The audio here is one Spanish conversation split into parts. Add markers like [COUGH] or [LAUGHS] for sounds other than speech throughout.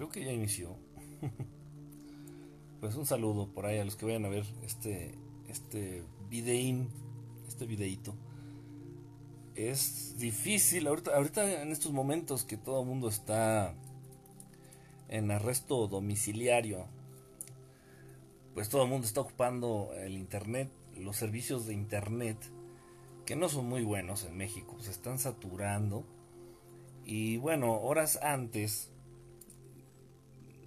creo que ya inició. [LAUGHS] pues un saludo por ahí a los que vayan a ver este, este videín, este videíto. Es difícil, ahorita, ahorita en estos momentos que todo el mundo está en arresto domiciliario, pues todo el mundo está ocupando el internet, los servicios de internet, que no son muy buenos en México, se están saturando. Y bueno, horas antes,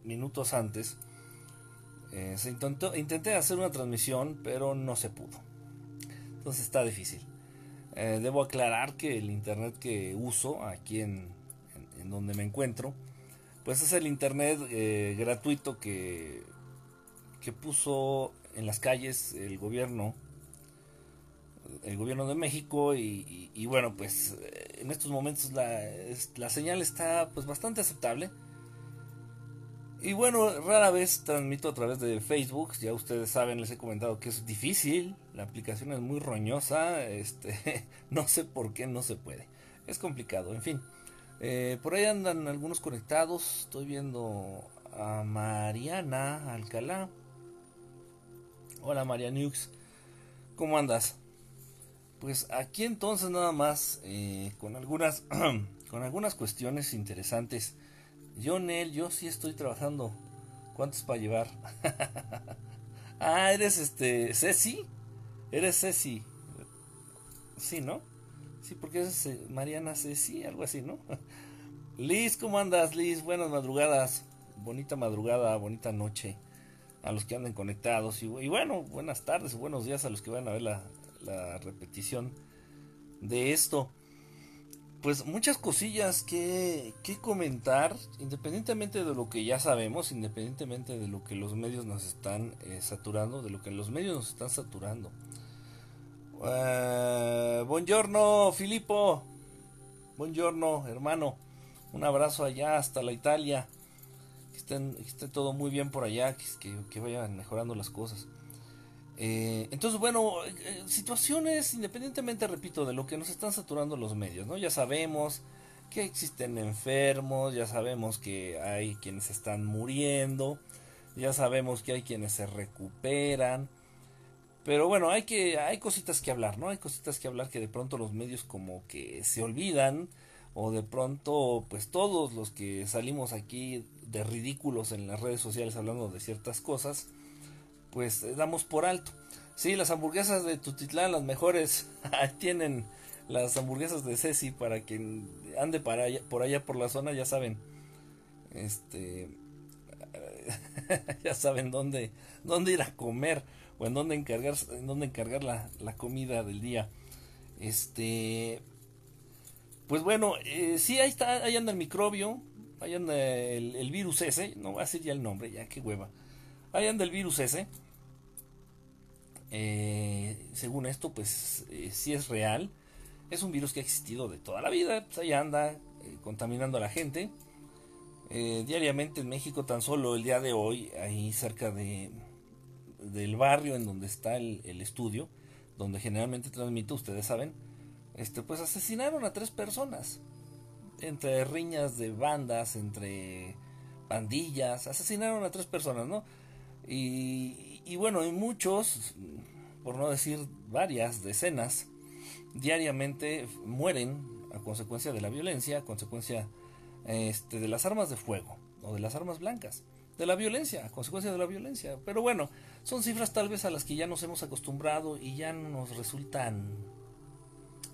minutos antes, eh, intenté hacer una transmisión, pero no se pudo. Entonces está difícil. Eh, debo aclarar que el internet que uso aquí en, en, donde me encuentro, pues es el internet eh, gratuito que, que puso en las calles el gobierno el gobierno de México y, bueno pues en estos momentos la, la señal está pues bastante aceptable y bueno, rara vez transmito a través de Facebook, ya ustedes saben, les he comentado que es difícil, la aplicación es muy roñosa, este, [LAUGHS] no sé por qué no se puede, es complicado, en fin. Eh, por ahí andan algunos conectados, estoy viendo a Mariana Alcalá. Hola María Nux, ¿cómo andas? Pues aquí entonces nada más eh, con algunas [CLEARS THROAT] con algunas cuestiones interesantes yo, Nel, yo sí estoy trabajando. ¿Cuántos para llevar? [LAUGHS] ah, eres este. Ceci. Eres Ceci. Sí, ¿no? Sí, porque es eh, Mariana Ceci, algo así, ¿no? [LAUGHS] Liz, ¿cómo andas, Liz? Buenas madrugadas. Bonita madrugada, bonita noche. A los que anden conectados. Y, bueno, buenas tardes, buenos días a los que van a ver la, la repetición de esto pues muchas cosillas que, que, comentar, independientemente de lo que ya sabemos, independientemente de lo que los medios nos están eh, saturando, de lo que los medios nos están saturando. Uh, buongiorno, Filippo. Buongiorno, hermano. Un abrazo allá hasta la Italia. Que, que esté todo muy bien por allá, que, que vayan mejorando las cosas. Eh, entonces, bueno, eh, situaciones, independientemente, repito, de lo que nos están saturando los medios, ¿no? Ya sabemos que existen enfermos, ya sabemos que hay quienes están muriendo, ya sabemos que hay quienes se recuperan, pero bueno, hay que, hay cositas que hablar, ¿no? Hay cositas que hablar que de pronto los medios como que se olvidan, o de pronto, pues todos los que salimos aquí de ridículos en las redes sociales hablando de ciertas cosas, pues eh, damos por alto. Sí, las hamburguesas de Tutitlán, las mejores, [LAUGHS] tienen las hamburguesas de Ceci para quien ande para por allá por la zona, ya saben. Este [LAUGHS] ya saben dónde dónde ir a comer o en dónde encargar en dónde encargar la, la comida del día. Este pues bueno, eh, sí ahí está ahí anda el microbio, ahí anda el, virus ese, no voy a decir ya el nombre, ya qué hueva. Ahí anda el virus ese eh, según esto, pues eh, si es real. Es un virus que ha existido de toda la vida, pues ahí anda eh, contaminando a la gente. diariamente en México, tan solo el día de hoy, ahí cerca de, del barrio en donde está el, estudio, donde generalmente transmito, ustedes saben, este, pues asesinaron a tres personas. Entre riñas de bandas, entre pandillas, asesinaron a tres personas, ¿no? Y, y bueno, hay muchos, por no decir varias decenas, diariamente mueren a consecuencia de la violencia, a consecuencia este, de las armas de fuego o de las armas blancas, de la violencia, a consecuencia de la violencia. Pero bueno, son cifras tal vez a las que ya nos hemos acostumbrado y ya nos resultan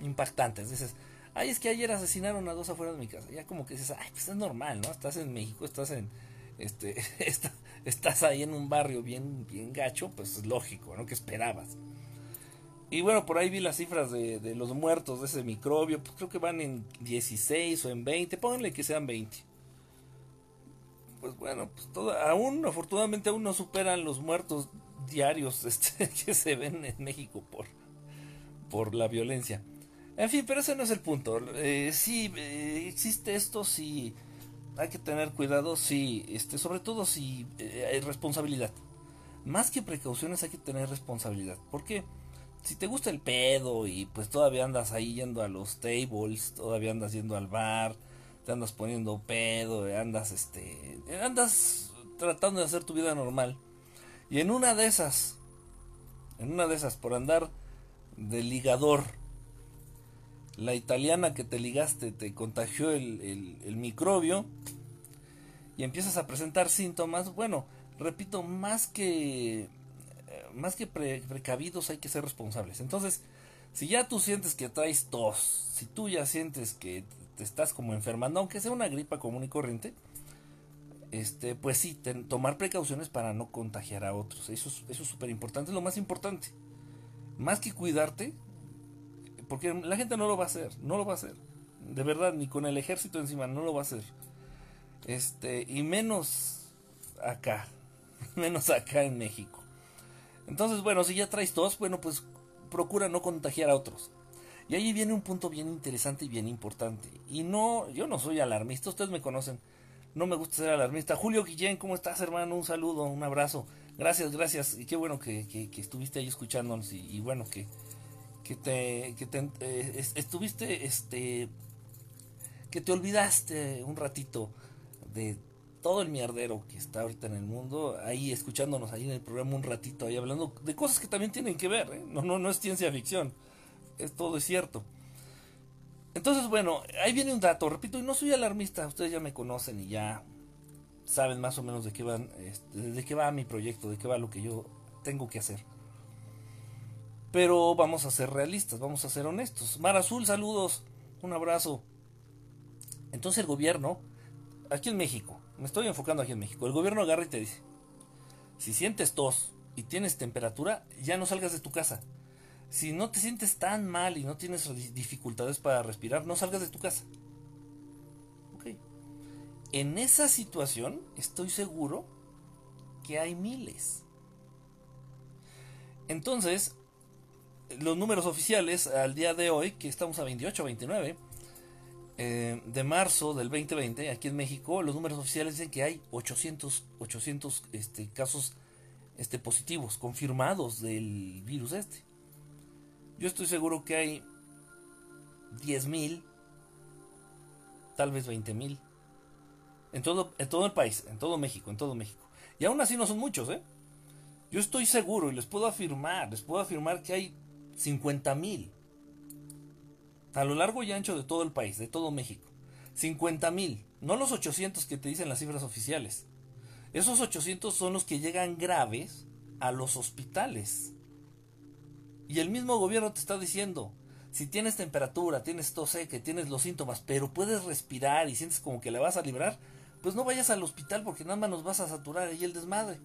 impactantes. Dices, ay, es que ayer asesinaron a dos afuera de mi casa. Ya como que dices, ay, pues es normal, ¿no? Estás en México, estás en, este, [LAUGHS] estás ahí en un barrio bien, bien gacho, pues es lógico, ¿no? Que esperabas. Y bueno, por ahí vi las cifras de, de, los muertos de ese microbio, pues creo que van en 16 o en 20, pónganle que sean 20. Pues bueno, pues todo, aún, afortunadamente aún no superan los muertos diarios [LAUGHS] este, que se ven en México por, por la violencia. En fin, pero ese no es el punto. Eh, sí, eh, existe esto, sí hay que tener cuidado, sí, este, sobre todo si eh, hay responsabilidad. Más que precauciones hay que tener responsabilidad. Porque si te gusta el pedo y pues todavía andas ahí yendo a los tables, todavía andas yendo al bar, te andas poniendo pedo, andas este, andas tratando de hacer tu vida normal. Y en una de esas, en una de esas, por andar de ligador, la italiana que te ligaste te contagió el, el, microbio y empiezas a presentar síntomas, bueno, repito, más que más que precavidos hay que ser responsables. Entonces, si ya tú sientes que traes tos, si tú ya sientes que te estás como enfermando, aunque sea una gripa común y corriente, este, pues sí, tomar precauciones para no contagiar a otros. Eso es eso es súper importante, es lo más importante. Más que cuidarte, porque la gente no lo va a hacer, no lo va a hacer. De verdad, ni con el ejército encima, no lo va a hacer. Este, y menos acá, [LAUGHS] menos acá en México. Entonces, bueno, si ya traes tos, bueno, pues procura no contagiar a otros. Y ahí viene un punto bien interesante y bien importante. Y no, yo no soy alarmista, ustedes me conocen. No me gusta ser alarmista. Julio Guillén, ¿cómo estás, hermano? Un saludo, un abrazo. Gracias, gracias. Y qué bueno que, estuviste ahí escuchándonos. Y, bueno, que, que te, que te eh, estuviste, este, que te olvidaste un ratito de todo el mierdero que está ahorita en el mundo, ahí escuchándonos ahí en el programa un ratito, ahí hablando de cosas que también tienen que ver, ¿eh? no, no, no es ciencia ficción, es todo es cierto. Entonces, bueno, ahí viene un dato, repito, y no soy alarmista, ustedes ya me conocen y ya saben más o menos de qué van, este, de qué va mi proyecto, de qué va lo que yo tengo que hacer. Pero vamos a ser realistas, vamos a ser honestos. Mar Azul, saludos, un abrazo. Entonces el gobierno, aquí en México, me estoy enfocando aquí en México. El gobierno agarra y te dice, si sientes tos y tienes temperatura, ya no salgas de tu casa. Si no te sientes tan mal y no tienes dificultades para respirar, no salgas de tu casa. Ok. En esa situación estoy seguro que hay miles. Entonces, los números oficiales al día de hoy, que estamos a 28, 29, eh, de marzo del 2020, aquí en México, los números oficiales dicen que hay 800, 800 este, casos este, positivos, confirmados del virus este. Yo estoy seguro que hay 10.000, tal vez 20.000, en todo, en todo el país, en todo México, en todo México. Y aún así no son muchos, ¿eh? Yo estoy seguro y les puedo afirmar, les puedo afirmar que hay 50.000 a lo largo y ancho de todo el país, de todo México. 50 mil, no los 800 que te dicen las cifras oficiales. Esos 800 son los que llegan graves a los hospitales. Y el mismo gobierno te está diciendo, si tienes temperatura, tienes tos seca, tienes los síntomas, pero puedes respirar y sientes como que le vas a librar, pues no vayas al hospital porque nada más nos vas a saturar ahí el desmadre.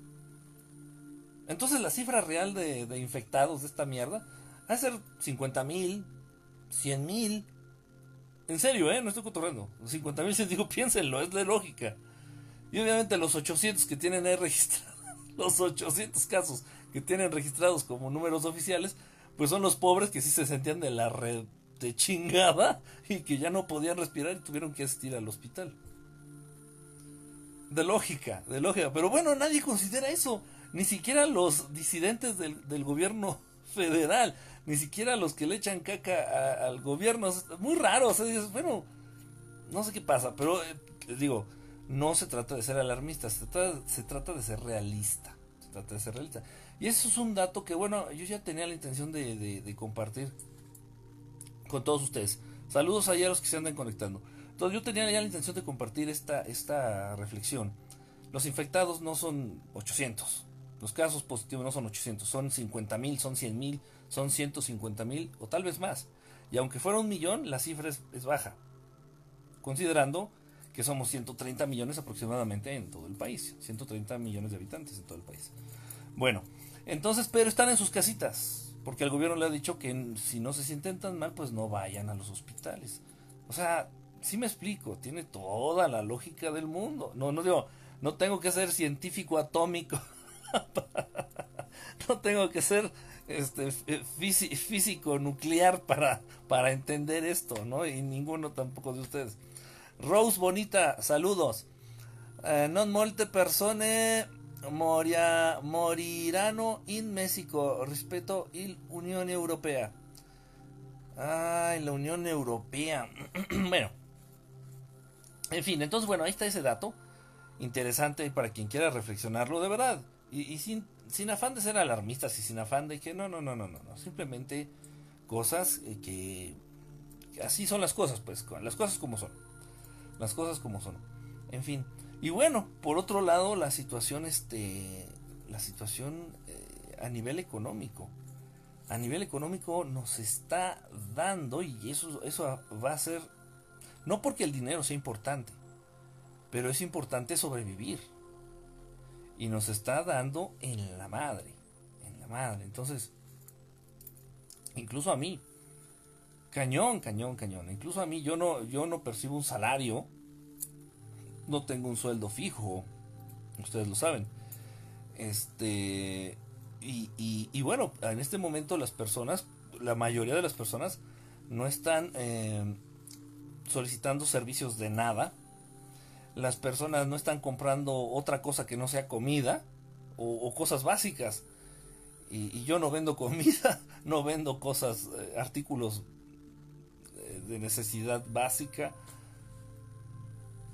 Entonces la cifra real de, infectados de esta mierda a ser 50 mil, 100 mil. En serio, ¿eh? No estoy cotorreando. 50 mil, digo, [LAUGHS] piénsenlo, es de lógica. Y obviamente los 800 que tienen ahí [LAUGHS] registrados, los 800 casos que tienen registrados como números oficiales, pues son los pobres que sí se sentían de la red de chingada [LAUGHS] y que ya no podían respirar y tuvieron que asistir al hospital. De lógica, de lógica. Pero bueno, nadie considera eso. Ni siquiera los disidentes del, del gobierno federal ni siquiera los que le echan caca al gobierno. Es muy raro, o sea, bueno, no sé qué pasa, pero eh, digo, no se trata de ser alarmista, se trata, se trata de ser realista. Se trata de ser realista. Y eso es un dato que, bueno, yo ya tenía la intención de, compartir con todos ustedes. Saludos allá a los que se andan conectando. Entonces yo tenía ya la intención de compartir esta, esta reflexión. Los infectados no son 800. Los casos positivos no son 800, son 50 mil, son 100 mil, son 150 mil o tal vez más. Y aunque fuera un millón, la cifra es, baja, considerando que somos 130 millones aproximadamente en todo el país, 130 millones de habitantes en todo el país. Bueno, entonces, pero están en sus casitas, porque el gobierno le ha dicho que si no se sienten tan mal, pues no vayan a los hospitales. O sea, sí me explico, tiene toda la lógica del mundo. No, no digo, no tengo que ser científico atómico, [LAUGHS] no tengo que ser este, físico nuclear para, para entender esto, ¿no? Y ninguno tampoco de ustedes. Rose Bonita, saludos. Eh, non molte persone moria, morirano in México respeto il Unión Europea. Ay, la Unión Europea. [CLEARS THROAT] bueno, En fin, entonces bueno, ahí está ese dato interesante para quien quiera reflexionarlo de verdad. Y, sin, sin afán de ser alarmistas y sin afán de que no, no, no, no, no, no. Simplemente cosas eh, que así son las cosas, pues, las cosas como son. Las cosas como son. En fin. Y bueno, por otro lado, la situación, este, la situación eh, a nivel económico. A nivel económico nos está dando, y eso, eso va a ser, no porque el dinero sea importante, pero es importante sobrevivir. Y nos está dando en la madre. En la madre. Entonces, incluso a mí, cañón, cañón, cañón. Incluso a mí yo no, yo no percibo un salario. No tengo un sueldo fijo. Ustedes lo saben. Este. Y, y, bueno, en este momento las personas, la mayoría de las personas, no están eh, solicitando servicios de nada las personas no están comprando otra cosa que no sea comida o, cosas básicas. Y, yo no vendo comida, [LAUGHS] no vendo cosas, eh, artículos eh, de necesidad básica.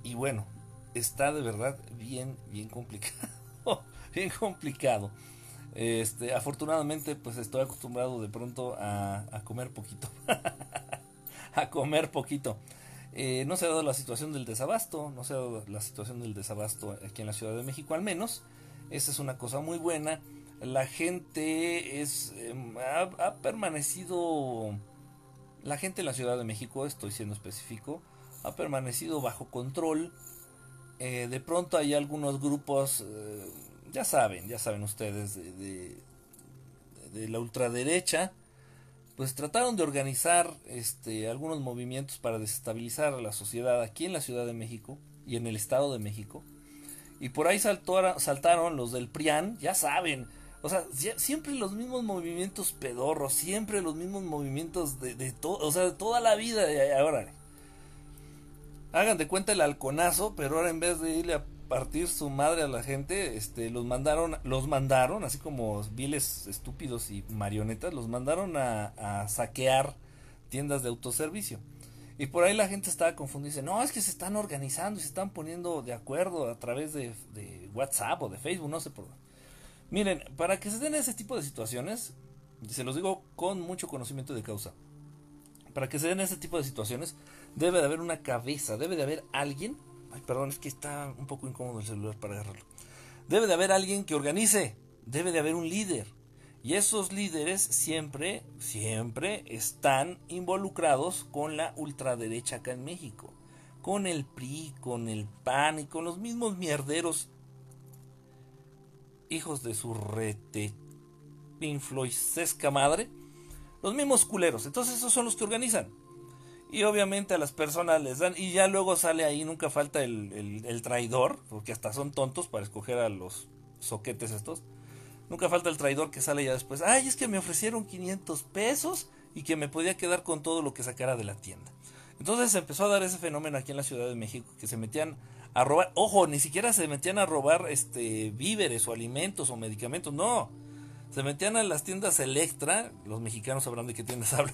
Y bueno, está de verdad bien, bien complicado. [LAUGHS] bien complicado. Este, afortunadamente, pues estoy acostumbrado de pronto a, a comer poquito. [LAUGHS] a comer poquito. Eh, no se ha dado la situación del desabasto, no se ha dado la situación del desabasto aquí en la Ciudad de México al menos. Esa es una cosa muy buena. La gente es em, ha, permanecido, la gente en la Ciudad de México, estoy siendo específico, ha permanecido bajo control. Eh, de pronto hay algunos grupos, eh, ya saben, ya saben ustedes, de, de la ultraderecha, pues trataron de organizar este, algunos movimientos para desestabilizar a la sociedad aquí en la Ciudad de México y en el Estado de México. Y por ahí saltaron los del PRIAN, ya saben, o sea, siempre los mismos movimientos pedorros, siempre los mismos movimientos de, de, o sea, de toda la vida. Ahora, hagan de cuenta el halconazo, pero ahora en vez de irle a partir su madre a la gente, este, los mandaron, los mandaron, así como viles estúpidos y marionetas, los mandaron a, saquear tiendas de autoservicio. Y por ahí la gente estaba confundida. Dice, no, es que se están organizando y se están poniendo de acuerdo a través de, de WhatsApp o de Facebook, no sé por qué. Miren, para que se den ese tipo de situaciones, se los digo con mucho conocimiento de causa. Para que se den ese tipo de situaciones, debe de haber una cabeza, debe de haber alguien Ay, perdón, es que está un poco incómodo el celular para agarrarlo. Debe de haber alguien que organice, debe de haber un líder. Y esos líderes siempre, siempre están involucrados con la ultraderecha acá en México. Con el PRI, con el PAN y con los mismos mierderos. Hijos de su rete influencesca madre. Los mismos culeros. Entonces esos son los que organizan. Y obviamente a las personas les dan, y ya luego sale ahí, nunca falta el, el, traidor, porque hasta son tontos para escoger a los soquetes estos. Nunca falta el traidor que sale ya después, ay, es que me ofrecieron 500 pesos y que me podía quedar con todo lo que sacara de la tienda. Entonces se empezó a dar ese fenómeno aquí en la Ciudad de México, que se metían a robar, ojo, ni siquiera se metían a robar este víveres o alimentos o medicamentos, no. Se metían a las tiendas Electra, los mexicanos sabrán de qué tiendas [LAUGHS] hablo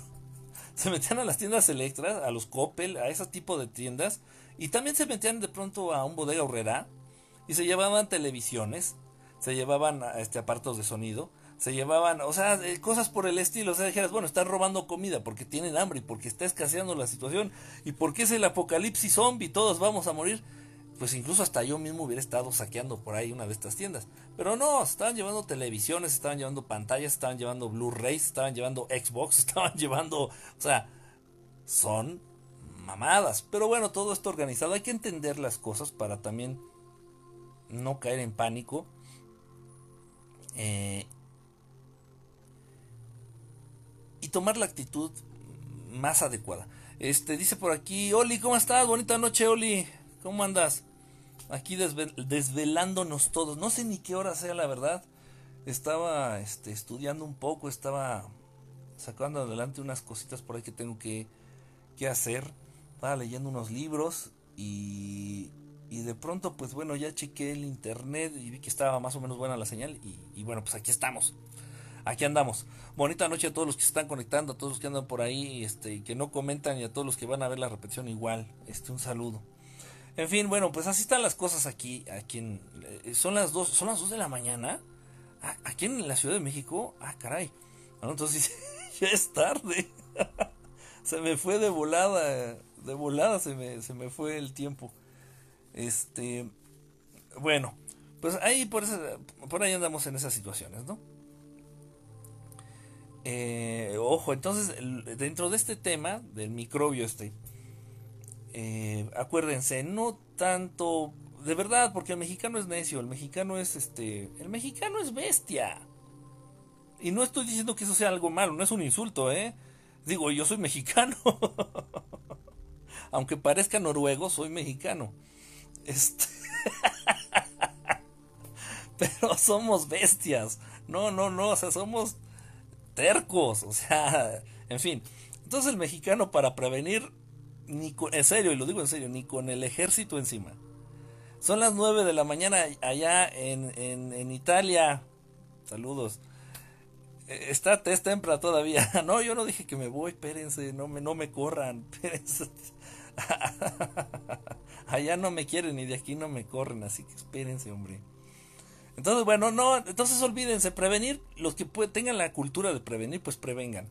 se metían a las tiendas Electra, a los Coppel, a ese tipo de tiendas, y también se metían de pronto a un bodega horrera y se llevaban televisiones, se llevaban este aparatos de sonido, se llevaban, o sea, eh, cosas por el estilo, o sea, dijeras, bueno, están robando comida porque tienen hambre y porque está escaseando la situación y porque es el apocalipsis zombie, todos vamos a morir pues incluso hasta yo mismo hubiera estado saqueando por ahí una de estas tiendas. Pero no, estaban llevando televisiones, estaban llevando pantallas, estaban llevando Blu-rays, estaban llevando [LAUGHS] Xbox, estaban llevando, o sea, son mamadas. Pero bueno, todo esto organizado, hay que entender las cosas para también no caer en pánico. Eh, y tomar la actitud más adecuada. Este dice por aquí, Oli, ¿cómo estás? Bonita noche, Oli. ¿Cómo andas? Aquí desvelándonos todos. No sé ni qué hora sea, la verdad. Estaba este, estudiando un poco, estaba sacando adelante unas cositas por ahí que tengo que, que hacer. Estaba leyendo unos libros y, y de pronto, pues bueno, ya chequé el internet y vi que estaba más o menos buena la señal. Y, bueno, pues aquí estamos aquí andamos. Bonita noche a todos los que se están conectando, a todos los que andan por ahí, este, y que no comentan y a todos los que van a ver la repetición igual. Este, un saludo. En fin, bueno, pues así están las cosas aquí. aquí en, eh, son las dos, son las dos de la mañana. Aquí en la Ciudad de México. Ah, caray. entonces [LAUGHS] ya es tarde. [LAUGHS] se me fue de volada. De volada se me, se me fue el tiempo. Este. Bueno, pues ahí por, por ahí andamos en esas situaciones, ¿no? Eh, ojo, entonces, dentro de este tema, del microbio este, eh, acuérdense, no tanto, de verdad, porque el mexicano es necio, el mexicano es este, el mexicano es bestia. Y no estoy diciendo que eso sea algo malo, no es un insulto, ¿eh? Digo, yo soy mexicano. [LAUGHS] Aunque parezca noruego, soy mexicano. Este... [LAUGHS] Pero somos bestias. No, no, no, o sea, somos tercos, o sea, en fin. Entonces el mexicano para prevenir ni con, en serio, y lo digo en serio, ni con el ejército encima. Son las 9 de la mañana allá en, en, Italia. Saludos. E, está tempra todavía. [LAUGHS] No, yo no dije que me voy, espérense, no me, no me corran. [LAUGHS] Espérense. allá no me quieren y de aquí no me corren, así que espérense, hombre. Entonces, bueno, no, entonces olvídense, prevenir, los que tengan la cultura de prevenir, pues prevengan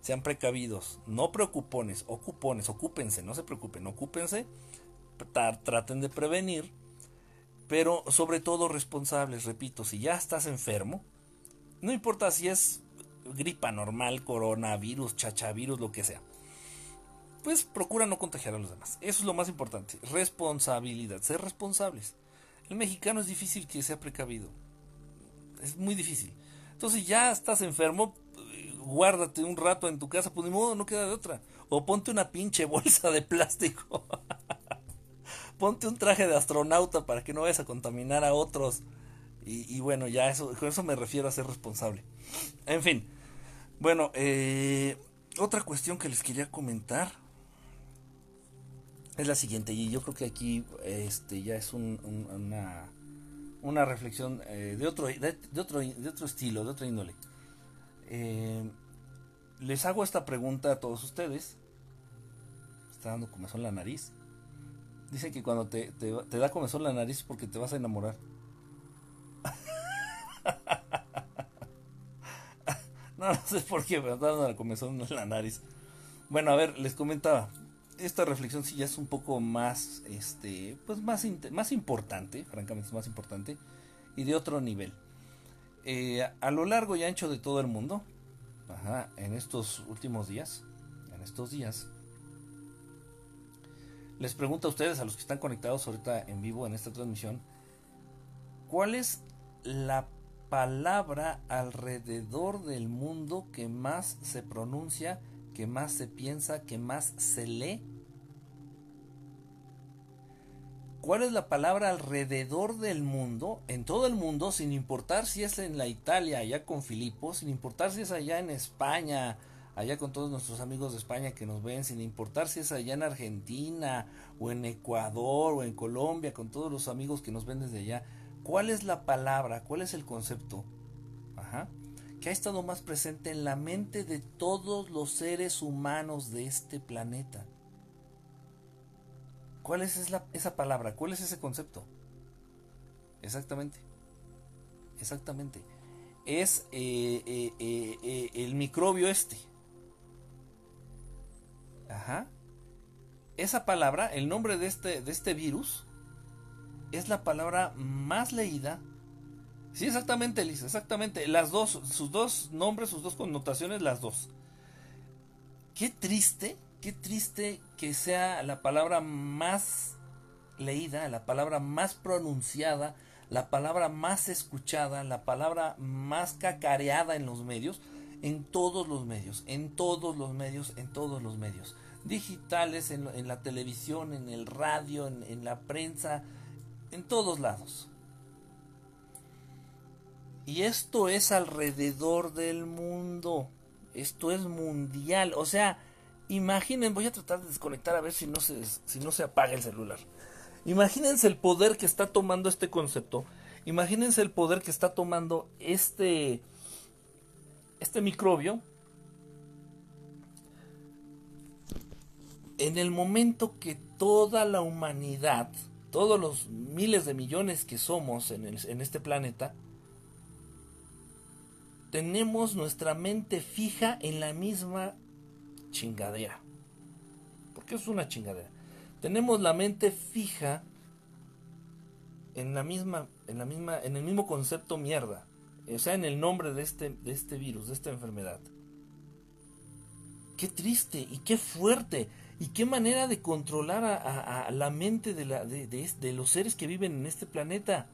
sean precavidos, no preocupones, ocupones, ocúpense, no se preocupen, ocúpense, traten de prevenir, pero sobre todo responsables, repito, si ya estás enfermo, no importa si es gripa normal, coronavirus, chachavirus, lo que sea, pues procura no contagiar a los demás. Eso es lo más importante, responsabilidad, ser responsables. El mexicano es difícil que sea precavido, es muy difícil. Entonces ya estás enfermo, guárdate un rato en tu casa, pues ni modo, no queda de otra. O ponte una pinche bolsa de plástico. [LAUGHS] ponte un traje de astronauta para que no vayas a contaminar a otros. Y, bueno, ya eso, con eso me refiero a ser responsable. En fin, bueno, eh, otra cuestión que les quería comentar es la siguiente, y yo creo que aquí este ya es una, una reflexión eh, de, otro, de, otro, de otro estilo, de otra índole. Eh, les hago esta pregunta a todos ustedes. Está dando comezón la nariz. Dicen que cuando te, da comezón la nariz porque te vas a enamorar. [LAUGHS] no, no sé por qué, está dando la comezón en la nariz. Bueno, a ver, les comentaba. Esta reflexión sí ya es un poco más, este, pues más, más importante, francamente es más importante, y de otro nivel. Eh, a lo largo y ancho de todo el mundo, en estos últimos días, en estos días, les pregunto a ustedes, a los que están conectados ahorita en vivo en esta transmisión, ¿cuál es la palabra alrededor del mundo que más se pronuncia, que más se piensa, que más se lee cuál es la palabra alrededor del mundo, en todo el mundo, sin importar si es en la Italia, allá con Filipo, sin importar si es allá en España, allá con todos nuestros amigos de España que nos ven, sin importar si es allá en Argentina o en Ecuador o en Colombia, con todos los amigos que nos ven desde allá, ¿cuál es la palabra, cuál es el concepto? Que ha estado más presente en la mente de todos los seres humanos de este planeta. ¿Cuál es esa palabra? ¿Cuál es ese concepto? Exactamente. Exactamente. Es eh, eh, eh, el microbio este. Ajá. Esa palabra, el nombre de este, de este virus, es la palabra más leída. Sí, exactamente, Elisa, exactamente. Las dos, sus dos nombres, sus dos connotaciones, las dos. Qué triste qué triste que sea la palabra más leída, la palabra más pronunciada, la palabra más escuchada, la palabra más cacareada en los medios, en todos los medios, en todos los medios, en todos los medios, digitales, en, la televisión, en el radio, en, la prensa, en todos lados. Y esto es alrededor del mundo, esto es mundial, o sea, Imaginen, voy a tratar de desconectar a ver si no se, si no se apaga el celular. Imagínense el poder que está tomando este concepto. Imagínense el poder que está tomando este, este microbio. en el momento que toda la humanidad, todos los miles de millones que somos en, en este planeta, tenemos nuestra mente fija en la misma chingadera. Porque es una chingadera. Tenemos la mente fija en la misma, en la misma, en el mismo concepto mierda. O sea, en el nombre de este, de este virus, de esta enfermedad. Qué triste y qué fuerte. Y qué manera de controlar a, la mente de, la, de, los seres que viven en este planeta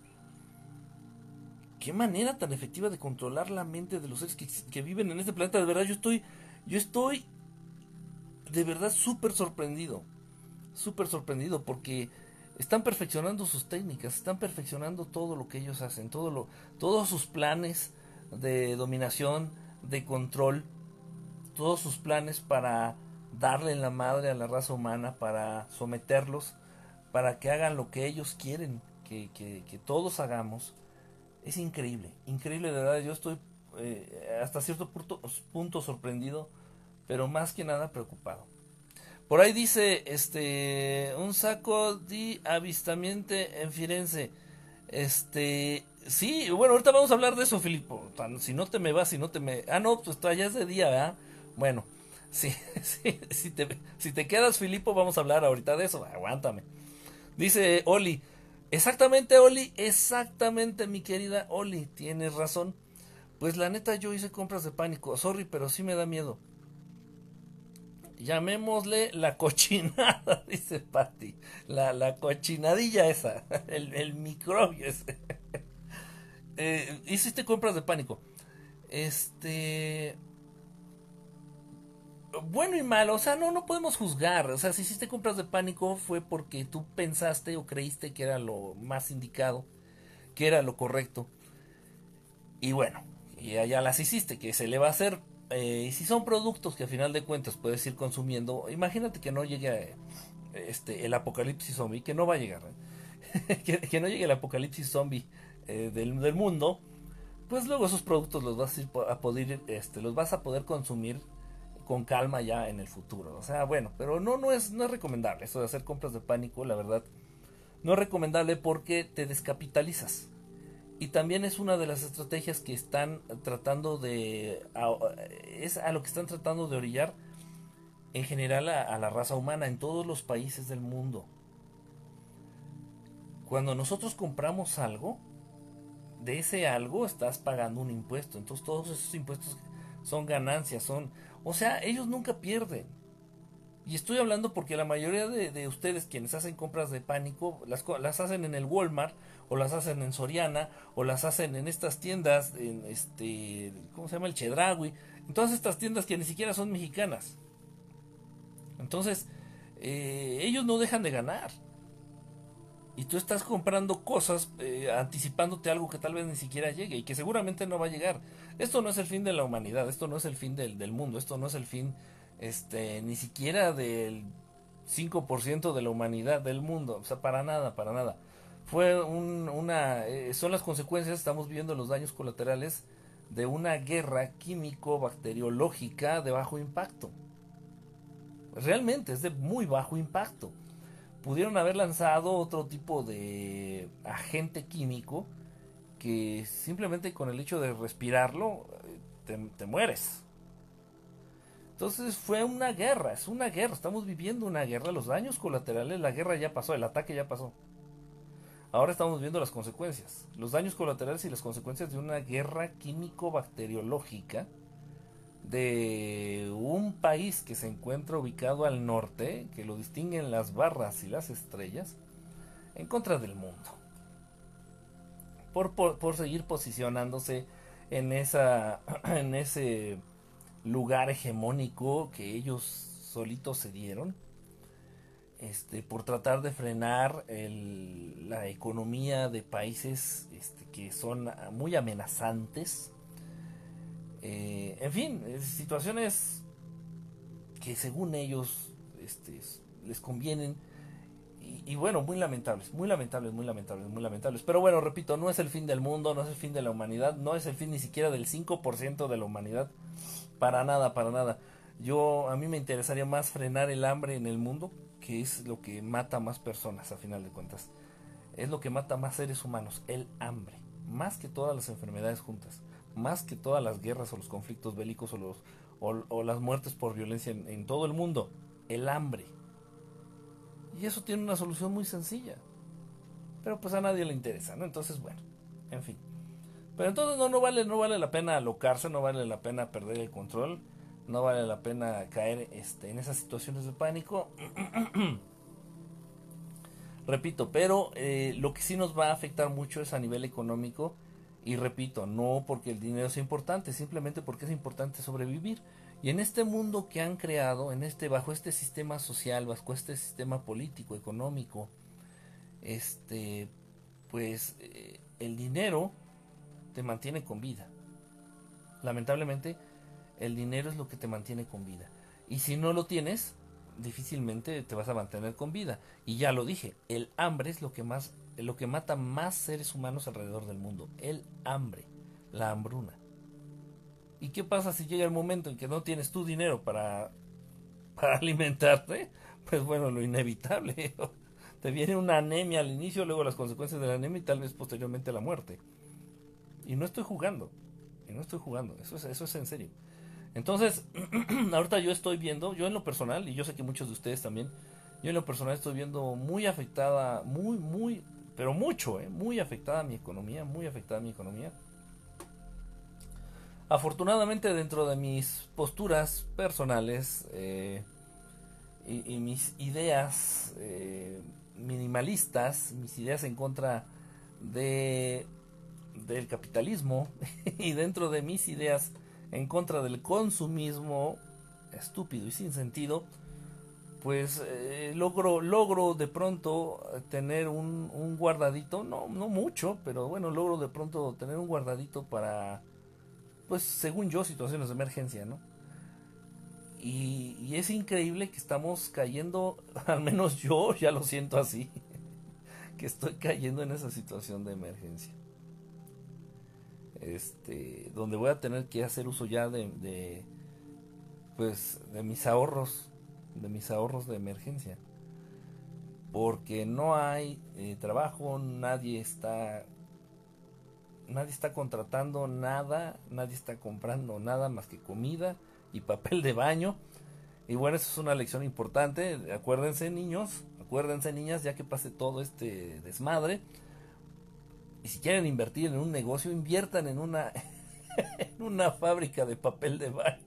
qué manera tan efectiva de controlar la mente de los seres que, viven en este planeta. De verdad, yo estoy, yo estoy de verdad súper sorprendido. Súper sorprendido porque están perfeccionando sus técnicas, están perfeccionando todo lo que ellos hacen, todo lo, todos sus planes de dominación, de control, todos sus planes para darle la madre a la raza humana, para someterlos, para que hagan lo que ellos quieren que, que todos hagamos es increíble, increíble de verdad. Yo estoy eh, hasta cierto punto, punto, sorprendido, pero más que nada preocupado. Por ahí dice, este, un saco de avistamiento en Firenze. Este, sí, bueno, ahorita vamos a hablar de eso, Filipo. Si no te me vas, si no te me... Ah, no, pues ya es de día, ¿verdad? Bueno, [LAUGHS] sí, sí, si, te, si te quedas, Filipo, vamos a hablar ahorita de eso. Aguántame. Dice Oli, Exactamente, Oli, exactamente, mi querida Oli, tienes razón. Pues la neta, yo hice compras de pánico. Sorry, pero sí me da miedo. Llamémosle la cochinada, [LAUGHS] dice Patty. La, la cochinadilla esa. [LAUGHS] El, el microbio ese. [LAUGHS] eh, hiciste compras de pánico. Este bueno y malo, o sea, no, no podemos juzgar. O sea, si hiciste compras de pánico fue porque tú pensaste o creíste que era lo más indicado, que era lo correcto. Y bueno, y allá las hiciste, que se le va a hacer. Eh, y si son productos que a final de cuentas puedes ir consumiendo, imagínate que no llegue este, el apocalipsis zombie, que no va a llegar, ¿eh? [LAUGHS] que, no llegue el apocalipsis zombie eh, del, del, mundo, pues luego esos productos los vas a, poder, este, los vas a poder consumir con calma ya en el futuro. O sea, bueno, pero no, no, es, no es recomendable eso de hacer compras de pánico, la verdad. No es recomendable porque te descapitalizas. Y también es una de las estrategias que están tratando de... es a lo que están tratando de orillar en general a, a la raza humana en todos los países del mundo. Cuando nosotros compramos algo, de ese algo estás pagando un impuesto. Entonces todos esos impuestos son ganancias, son o sea, ellos nunca pierden. Y estoy hablando porque la mayoría de, ustedes quienes hacen compras de pánico las, las, hacen en el Walmart o las hacen en Soriana o las hacen en estas tiendas, en este, ¿cómo se llama? El Chedraui. En todas estas tiendas que ni siquiera son mexicanas. Entonces, eh, ellos no dejan de ganar. Y tú estás comprando cosas, eh, anticipándote algo que tal vez ni siquiera llegue y que seguramente no va a llegar. Esto no es el fin de la humanidad, esto no es el fin del, del mundo, esto no es el fin este, ni siquiera del 5% de la humanidad del mundo, o sea, para nada, para nada. Fue un, una, eh, son las consecuencias, estamos viendo los daños colaterales de una guerra químico-bacteriológica de bajo impacto. Realmente es de muy bajo impacto. Pudieron haber lanzado otro tipo de agente químico que simplemente con el hecho de respirarlo eh, te, mueres. Entonces fue una guerra, es una guerra, estamos viviendo una guerra, los daños colaterales, la guerra ya pasó, el ataque ya pasó. Ahora estamos viendo las consecuencias, los daños colaterales y las consecuencias de una guerra químico-bacteriológica de un país que se encuentra ubicado al norte, que lo distinguen las barras y las estrellas, en contra del mundo por, seguir posicionándose en, esa, [CLEARS THROAT] en ese lugar hegemónico que ellos solitos se dieron. Este, por tratar de frenar la economía de países este, que son muy amenazantes. Eh, en fin, situaciones que según ellos este, les convienen y, bueno, muy lamentables, muy lamentables, muy lamentables, muy lamentables. Pero bueno, repito, no es el fin del mundo, no es el fin de la humanidad, no es el fin ni siquiera del 5% de la humanidad. Para nada, para nada. Yo, a mí me interesaría más frenar el hambre en el mundo, que es lo que mata más personas, a final de cuentas. Es lo que mata más seres humanos, el hambre. Más que todas las enfermedades juntas. Más que todas las guerras o los conflictos bélicos o, los, o, las muertes por violencia en, en todo el mundo. El hambre. Y eso tiene una solución muy sencilla. Pero pues a nadie le interesa, ¿no? Entonces, bueno, en fin. Pero entonces no, no, vale, no vale la pena alocarse, no vale la pena perder el control, no vale la pena caer este, en esas situaciones de pánico. [CLEARS THROAT] repito, pero eh, lo que sí nos va a afectar mucho es a nivel económico. Y repito, no porque el dinero sea importante, simplemente porque es importante sobrevivir. Y en este mundo que han creado, en este, bajo este sistema social, bajo este sistema político, económico, este, pues eh, el dinero te mantiene con vida. Lamentablemente, el dinero es lo que te mantiene con vida. Y si no lo tienes, difícilmente te vas a mantener con vida. Y ya lo dije, el hambre es lo que más lo que mata más seres humanos alrededor del mundo, el hambre, la hambruna. ¿Y qué pasa si llega el momento en que no tienes tu dinero para para [LAUGHS] alimentarte? Pues bueno, lo inevitable. [LAUGHS] te viene una anemia al inicio, luego las consecuencias de la anemia y tal vez posteriormente la muerte. Y no estoy jugando. Y no estoy jugando. Eso es, eso es en serio. Entonces, [CLEARS THROAT] ahorita yo estoy viendo, yo en lo personal, y yo sé que muchos de ustedes también, yo en lo personal estoy viendo muy afectada, muy, muy, pero mucho, eh, muy afectada mi economía, muy afectada mi economía. Afortunadamente dentro de mis posturas personales eh, y, mis ideas eh, minimalistas, mis ideas en contra de del capitalismo [LAUGHS] y dentro de mis ideas en contra del consumismo estúpido y sin sentido, pues eh, logro, logro de pronto tener un, un, guardadito, no, no mucho, pero bueno, logro de pronto tener un guardadito para, pues según yo, situaciones de emergencia, ¿no? Y es increíble que estamos cayendo, [LAUGHS] al menos yo ya lo siento así, [LAUGHS] que estoy cayendo en esa situación de emergencia este, donde voy a tener que hacer uso ya de, pues, de mis ahorros, de mis ahorros de emergencia, porque no hay eh, trabajo, nadie está, nadie está contratando nada, nadie está comprando nada más que comida y papel de baño. Y bueno, eso es una lección importante. Acuérdense, niños, acuérdense, niñas, ya que pase todo este desmadre y si quieren invertir en un negocio, inviertan en una, [LAUGHS] en una fábrica de papel de baño.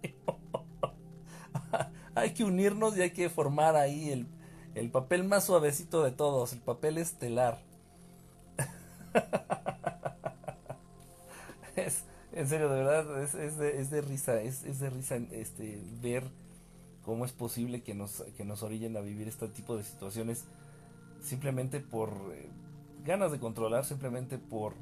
[LAUGHS] hay que unirnos y hay que formar ahí el, el papel más suavecito de todos, el papel estelar. [LAUGHS] es, en serio, de verdad, es, es, de, es de, risa, es, es, de risa este, ver cómo es posible que nos, que nos orillen a vivir este tipo de situaciones simplemente por, eh, ganas de controlar simplemente por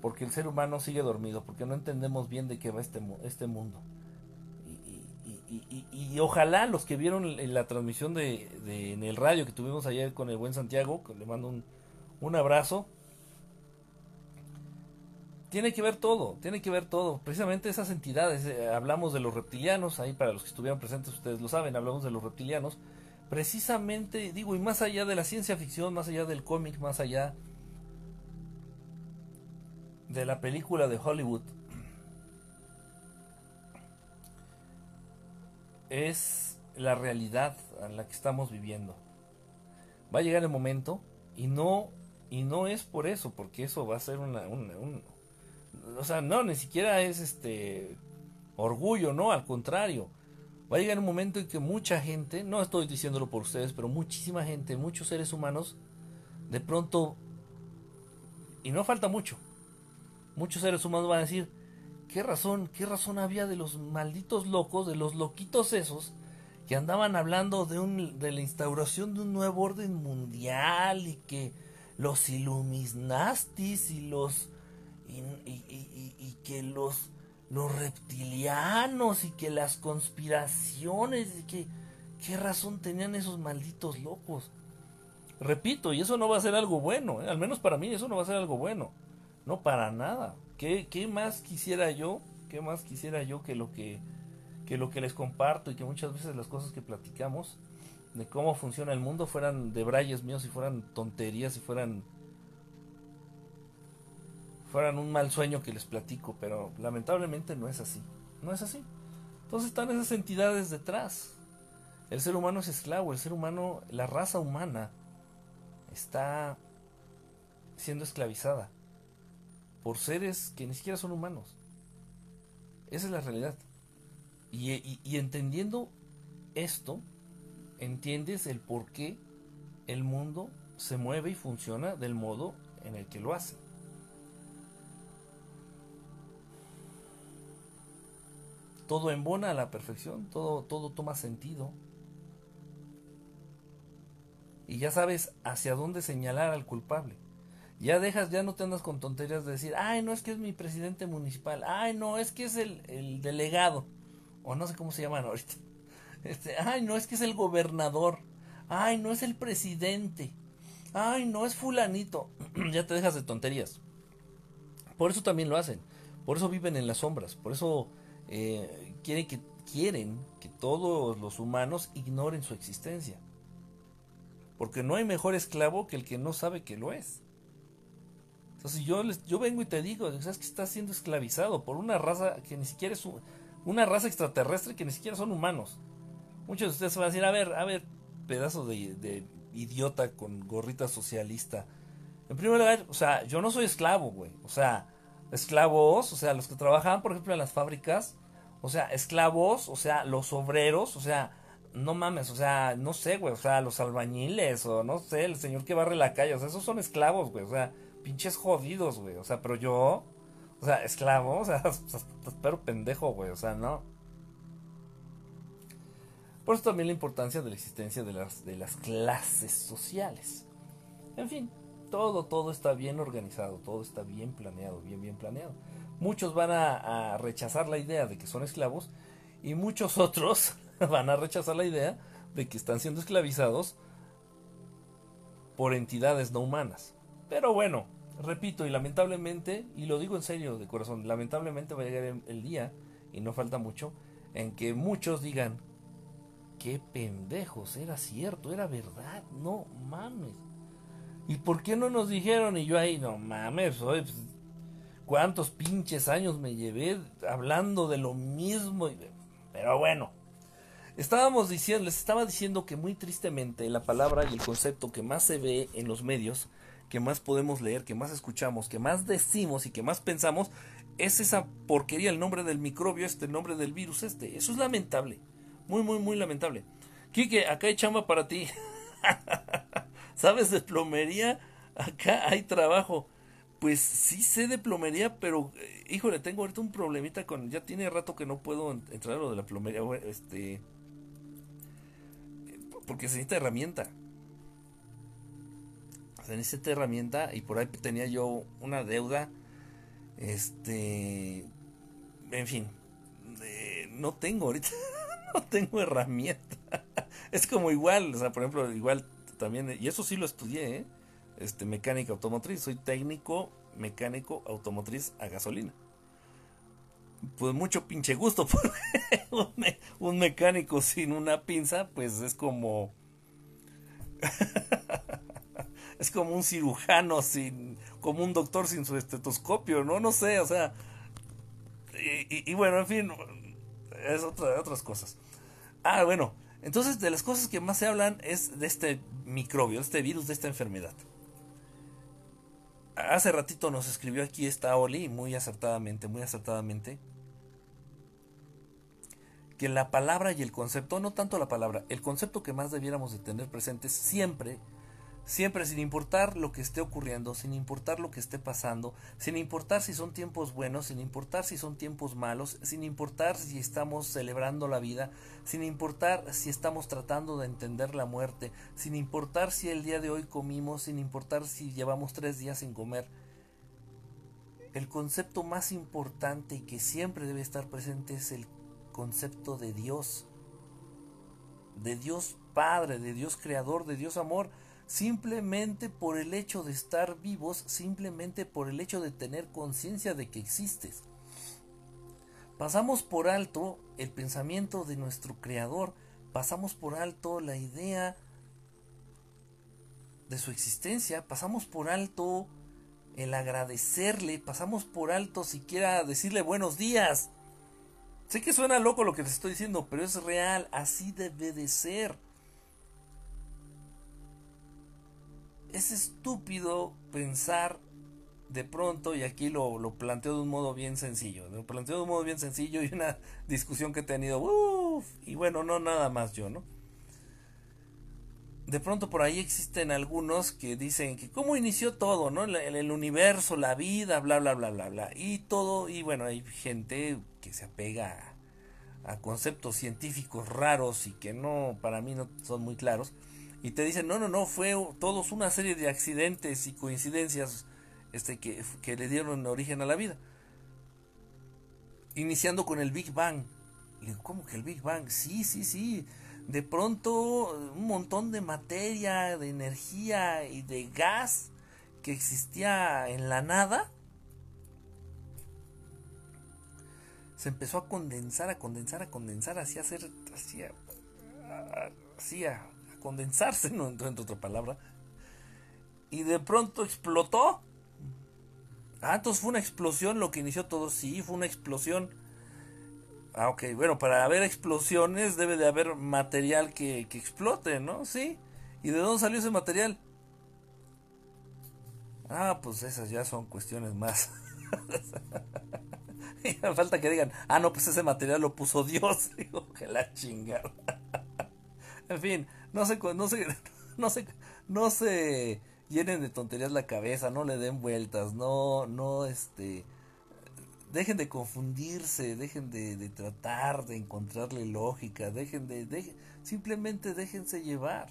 porque el ser humano sigue dormido, porque no entendemos bien de qué va este, este mundo. Y, ojalá los que vieron la transmisión de, en el radio que tuvimos ayer con el buen Santiago, que le mando un, un abrazo, tiene que ver todo, tiene que ver todo. Precisamente esas entidades, eh, hablamos de los reptilianos, ahí para los que estuvieron presentes ustedes lo saben, hablamos de los reptilianos, precisamente, digo, y más allá de la ciencia ficción, más allá del cómic, más allá de la película de Hollywood, es la realidad en la que estamos viviendo. Va a llegar el momento y no y no es por eso, porque eso va a ser una, un, o sea, no, ni siquiera es este orgullo, no, al contrario Va a llegar un momento en que mucha gente, no estoy diciéndolo por ustedes, pero muchísima gente, muchos seres humanos, de pronto, y no falta mucho, muchos seres humanos van a decir, ¿qué razón, qué razón había de los malditos locos, de los loquitos esos, que andaban hablando de, la instauración de un nuevo orden mundial y que los Illuminastis y los y que los los reptilianos y que las conspiraciones y que qué razón tenían esos malditos locos. Repito, y eso no va a ser algo bueno, ¿eh? al menos para mí eso no va a ser algo bueno, no para nada. ¿Qué, ¿Qué, más quisiera yo? ¿Qué más quisiera yo que lo que que lo que les comparto y que muchas veces las cosas que platicamos de cómo funciona el mundo fueran de brayes míos y fueran tonterías y fueran fueran un mal sueño que les platico, pero lamentablemente no es así. No es así. Entonces están esas entidades detrás. El ser humano es esclavo, el ser humano, la raza humana está siendo esclavizada por seres que ni siquiera son humanos. Esa es la realidad. Y, y entendiendo esto, entiendes el por qué el mundo se mueve y funciona del modo en el que lo hace. Todo embona a la perfección, todo, todo toma sentido. Y ya sabes hacia dónde señalar al culpable. Ya dejas, ya no te andas con tonterías de decir, ay, no es que es mi presidente municipal, ay, no, es que es el, el delegado, o no sé cómo se llaman ahorita. [LAUGHS] Este, ay, no es que es el gobernador. Ay, no es el presidente. Ay, no es fulanito. [CLEARS THROAT] ya te dejas de tonterías. Por eso también lo hacen. Por eso viven en las sombras. Por eso eh, quieren, que, quieren que todos los humanos ignoren su existencia. Porque no hay mejor esclavo que el que no sabe que lo es. Entonces yo, les, yo vengo y te digo, ¿sabes que estás siendo esclavizado por una raza que ni siquiera es una raza extraterrestre que ni siquiera son humanos? Muchos de ustedes van a decir, a ver, a ver, pedazo de, idiota con gorrita socialista. En primer lugar, o sea, yo no soy esclavo, güey. O sea, esclavos, o sea, los que trabajaban, por ejemplo, en las fábricas, o sea, esclavos, o sea, los obreros, o sea, no mames, o sea, no sé, güey, o sea, los albañiles, o no sé, el señor que barre la calle, o sea, esos son esclavos, güey, o sea, pinches jodidos, güey, o sea, pero yo, o sea, esclavo, o sea, espero pendejo, güey, o sea, no. Por eso también la importancia de la existencia de las, de las clases sociales. En fin, todo, todo está bien organizado, todo está bien planeado, bien, bien planeado. Muchos van a, rechazar la idea de que son esclavos y muchos [LAUGHS] otros van a rechazar la idea de que están siendo esclavizados por entidades no humanas. Pero bueno, repito y lamentablemente, y lo digo en serio de corazón, lamentablemente va a llegar el día, y no falta mucho, en que muchos digan qué pendejos, era cierto, era verdad, no mames. ¿Y por qué no nos dijeron? Y yo ahí, no mames, pues, cuántos pinches años me llevé hablando de lo mismo. Pero bueno, estábamos diciendo, les estaba diciendo que muy tristemente la palabra y el concepto que más se ve en los medios, que más podemos leer, que más escuchamos, que más decimos y que más pensamos, es esa porquería, el nombre del microbio este, el nombre del virus este. Eso es lamentable. Muy, muy, muy lamentable. Quique, acá hay chamba para ti. [LAUGHS] ¿Sabes de plomería? Acá hay trabajo. Pues sí sé de plomería, pero eh, híjole, tengo ahorita un problemita con. Ya tiene rato que no puedo entrar a lo de la plomería. Este. Porque se necesita herramienta. Se necesita herramienta y por ahí tenía yo una deuda. Este. En fin. no tengo ahorita. [LAUGHS] no tengo herramienta. [LAUGHS] es como igual, o sea, por ejemplo, igual también, y eso sí lo estudié, ¿eh? Este, mecánica automotriz, soy técnico mecánico automotriz a gasolina. Pues mucho pinche gusto, [LAUGHS] porque un, mecánico sin una pinza, pues es como... [LAUGHS] es como un cirujano sin... como un doctor sin su estetoscopio, ¿no? No sé, o sea... Y, bueno, en fin, es otra, otras cosas. Ah, bueno, entonces de las cosas que más se hablan es de este microbio, de este virus, de esta enfermedad. Hace ratito nos escribió aquí esta Oli, muy acertadamente, muy acertadamente, que la palabra y el concepto, no tanto la palabra, el concepto que más debiéramos de tener presentes siempre Siempre sin importar lo que esté ocurriendo, sin importar lo que esté pasando, sin importar si son tiempos buenos, sin importar si son tiempos malos, sin importar si estamos celebrando la vida, sin importar si estamos tratando de entender la muerte, sin importar si el día de hoy comimos, sin importar si llevamos tres días sin comer. El concepto más importante y que siempre debe estar presente es el concepto de Dios, de Dios Padre, de Dios Creador, de Dios Amor, simplemente por el hecho de estar vivos, simplemente por el hecho de tener conciencia de que existes. Pasamos por alto el pensamiento de nuestro creador, pasamos por alto la idea de su existencia, pasamos por alto el agradecerle, pasamos por alto siquiera decirle buenos días. Sé que suena loco lo que te estoy diciendo, pero es real, así debe de ser. Es estúpido pensar de pronto, y aquí lo, lo, planteo de un modo bien sencillo, lo planteo de un modo bien sencillo y una [LAUGHS] discusión que he tenido, y bueno, no nada más yo, ¿no? de pronto por ahí existen algunos que dicen que cómo inició todo, ¿no? El, universo, la vida, bla, bla, bla, bla, bla. Y todo, y bueno, hay gente que se apega a, conceptos científicos raros y que no, para mí no son muy claros. Y te dicen, no, no, no, fue todos una serie de accidentes y coincidencias este, que, que le dieron origen a la vida. Iniciando con el Big Bang. Y digo, ¿cómo que el Big Bang? Sí, sí, sí de pronto un montón de materia, de energía y de gas que existía en la nada, se empezó a condensar, a condensar, a condensar, así a hacer, así condensarse, no encuentro otra palabra, y de pronto explotó. Ah, entonces fue una explosión lo que inició todo, sí, fue una explosión Ah, ok, bueno, para haber explosiones debe de haber material que, explote, ¿no? Sí. ¿Y de dónde salió ese material? Ah, pues esas ya son cuestiones más. [LAUGHS] falta que digan, ah, no, pues ese material lo puso Dios. [LAUGHS] Digo, que la chingada. [LAUGHS] en fin, no se, no se, [LAUGHS] no se, no se llenen de tonterías la cabeza, no le den vueltas, no, no, este, dejen de confundirse, dejen de, tratar de encontrarle lógica, dejen de, simplemente déjense llevar.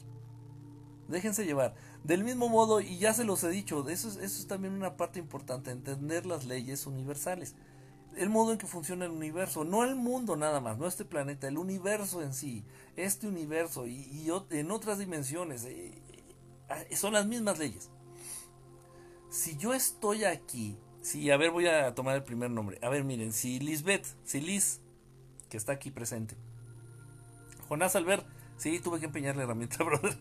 Déjense llevar. Del mismo modo, y ya se los he dicho, eso es, eso es también una parte importante, entender las leyes universales. El modo en que funciona el universo, no el mundo nada más, no este planeta, el universo en sí, este universo y, en otras dimensiones, eh, eh, son las mismas leyes. Si yo estoy aquí Sí, a ver, voy a tomar el primer nombre. A ver, miren, si Lisbeth, si Liz, que está aquí presente. Jonás Albert, sí, tuve que empeñar la herramienta, [LAUGHS] brother.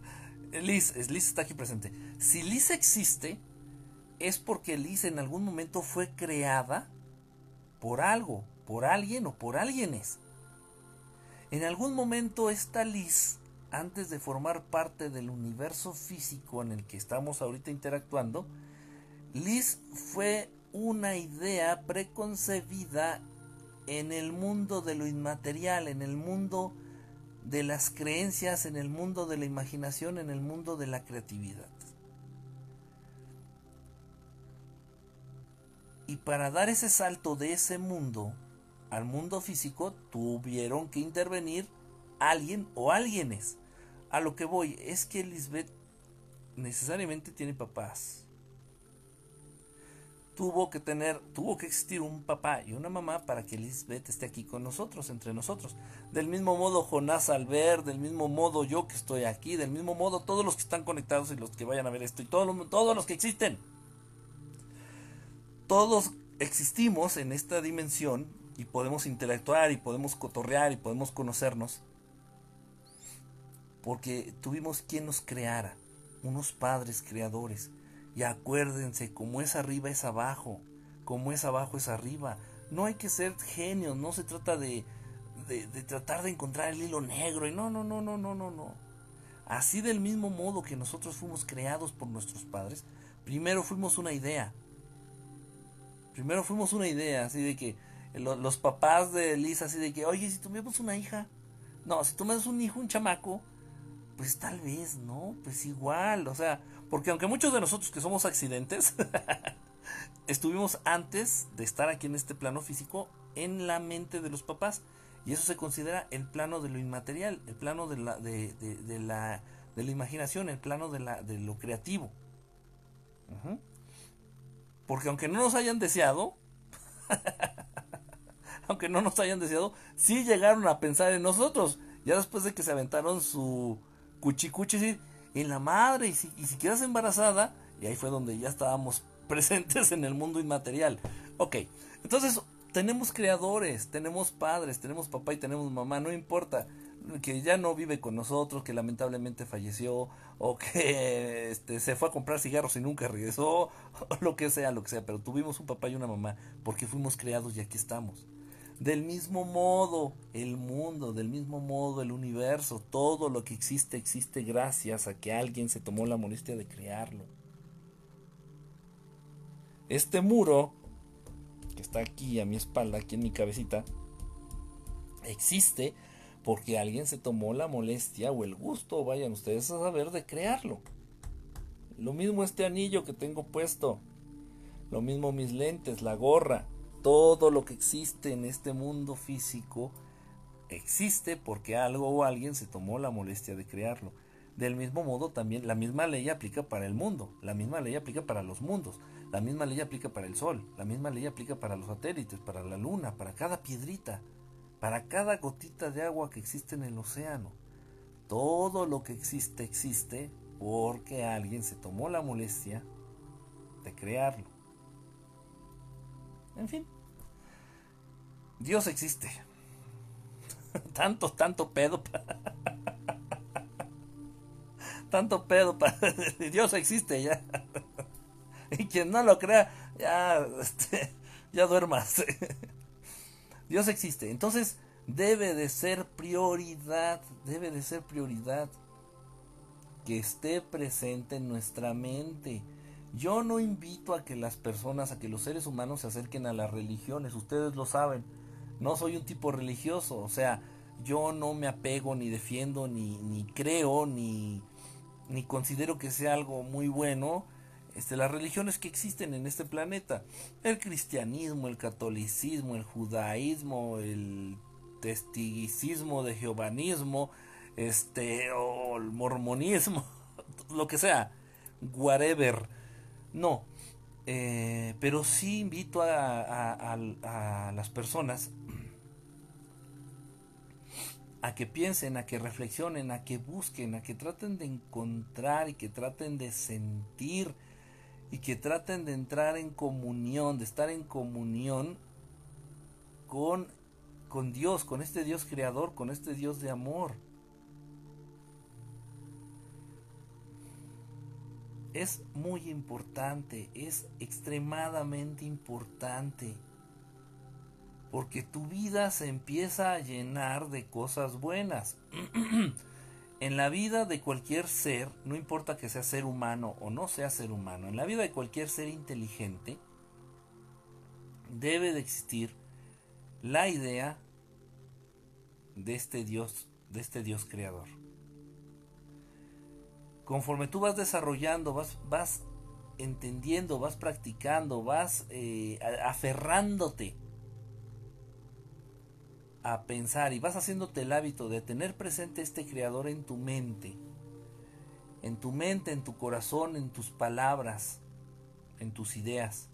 Liz, Liz está aquí presente. Si Liz existe, es porque Liz en algún momento fue creada por algo, por alguien o por alguienes. En algún momento esta Liz, antes de formar parte del universo físico en el que estamos ahorita interactuando, Liz fue una idea preconcebida en el mundo de lo inmaterial, en el mundo de las creencias, en el mundo de la imaginación, en el mundo de la creatividad. Y para dar ese salto de ese mundo al mundo físico, tuvieron que intervenir alguien o alguienes. A lo que voy es que Lisbeth necesariamente tiene papás tuvo que tener, tuvo que existir un papá y una mamá para que Lisbeth esté aquí con nosotros, entre nosotros. Del mismo modo Jonás al ver, del mismo modo yo que estoy aquí, del mismo modo todos los que están conectados y los que vayan a ver esto y todos los que existen. Todos existimos en esta dimensión y podemos interactuar y podemos cotorrear y podemos conocernos porque tuvimos quien nos creara, unos padres creadores y acuérdense, como es arriba es abajo, como es abajo es arriba. No hay que ser genios, no se trata de, de, tratar de encontrar el hilo negro. Y no, no, no, no, no, no, no. Así del mismo modo que nosotros fuimos creados por nuestros padres, primero fuimos una idea. Primero fuimos una idea, así de que los, papás de Lisa, así de que, oye, si tuviéramos una hija, no, si tuviéramos un hijo, un chamaco, pues tal vez, ¿no? Pues igual, o sea, porque aunque muchos de nosotros que somos accidentes, [LAUGHS] estuvimos antes de estar aquí en este plano físico en la mente de los papás. Y eso se considera el plano de lo inmaterial, el plano de la, de, la, de la imaginación, el plano de, la, de lo creativo. Porque aunque no nos hayan deseado, [LAUGHS] aunque no nos hayan deseado, sí llegaron a pensar en nosotros. Ya después de que se aventaron su cuchicuchi, en la madre y si, y si quedas embarazada, y ahí fue donde ya estábamos [LAUGHS] presentes en el mundo inmaterial. Ok, entonces tenemos creadores, tenemos padres, tenemos papá y tenemos mamá, no importa que ya no vive con nosotros, que lamentablemente falleció, o que [LAUGHS] este, se fue a comprar cigarros y nunca regresó, [LAUGHS] o lo que sea, lo que sea, pero tuvimos un papá y una mamá porque fuimos creados y aquí estamos. Del mismo modo, el mundo, del mismo modo, el universo, todo lo que existe existe gracias a que alguien se tomó la molestia de crearlo. Este muro, que está aquí a mi espalda, aquí en mi cabecita, existe porque alguien se tomó la molestia o el gusto, vayan ustedes a saber, de crearlo. Lo mismo este anillo que tengo puesto, lo mismo mis lentes, la gorra, todo lo que existe en este mundo físico existe porque algo o alguien se tomó la molestia de crearlo. Del mismo modo también la misma ley aplica para el mundo, la misma ley aplica para los mundos, la misma ley aplica para el sol, la misma ley aplica para los satélites, para la luna, para cada piedrita, para cada gotita de agua que existe en el océano. Todo lo que existe existe porque alguien se tomó la molestia de crearlo. En fin, Dios existe. [LAUGHS] tanto, tanto pedo. [LAUGHS] tanto pedo para [LAUGHS] Dios existe ya. y quien no lo crea, ya, este, ya duermas. Dios existe. Entonces, debe de ser prioridad, debe de ser prioridad que esté presente en nuestra mente. Yo no invito a que las personas, a que los seres humanos se acerquen a las religiones, ustedes lo saben. No soy un tipo religioso, o sea, yo no me apego ni defiendo ni, ni creo ni, ni considero que sea algo muy bueno este, las religiones que existen en este planeta. El cristianismo, el catolicismo, el judaísmo, el testiguicismo de jehovanismo, este, o el mormonismo, [LAUGHS] lo que sea, whatever no, eh, pero sí invito a, las personas a que piensen, a que reflexionen, a que busquen, a que traten de encontrar y que traten de sentir y que traten de entrar en comunión, de estar en comunión con, con Dios, con este Dios creador, con este Dios de amor. es muy importante, es extremadamente importante. Porque tu vida se empieza a llenar de cosas buenas. [CLEARS THROAT] en la vida de cualquier ser, no importa que sea ser humano o no sea ser humano, en la vida de cualquier ser inteligente, debe de existir la idea de este Dios, de este Dios creador. Conforme tú vas desarrollando, vas, vas entendiendo, vas practicando, vas eh, aferrándote a pensar y vas haciéndote el hábito de tener presente este creador en tu mente, en tu mente, en tu corazón, en tus palabras, en tus ideas.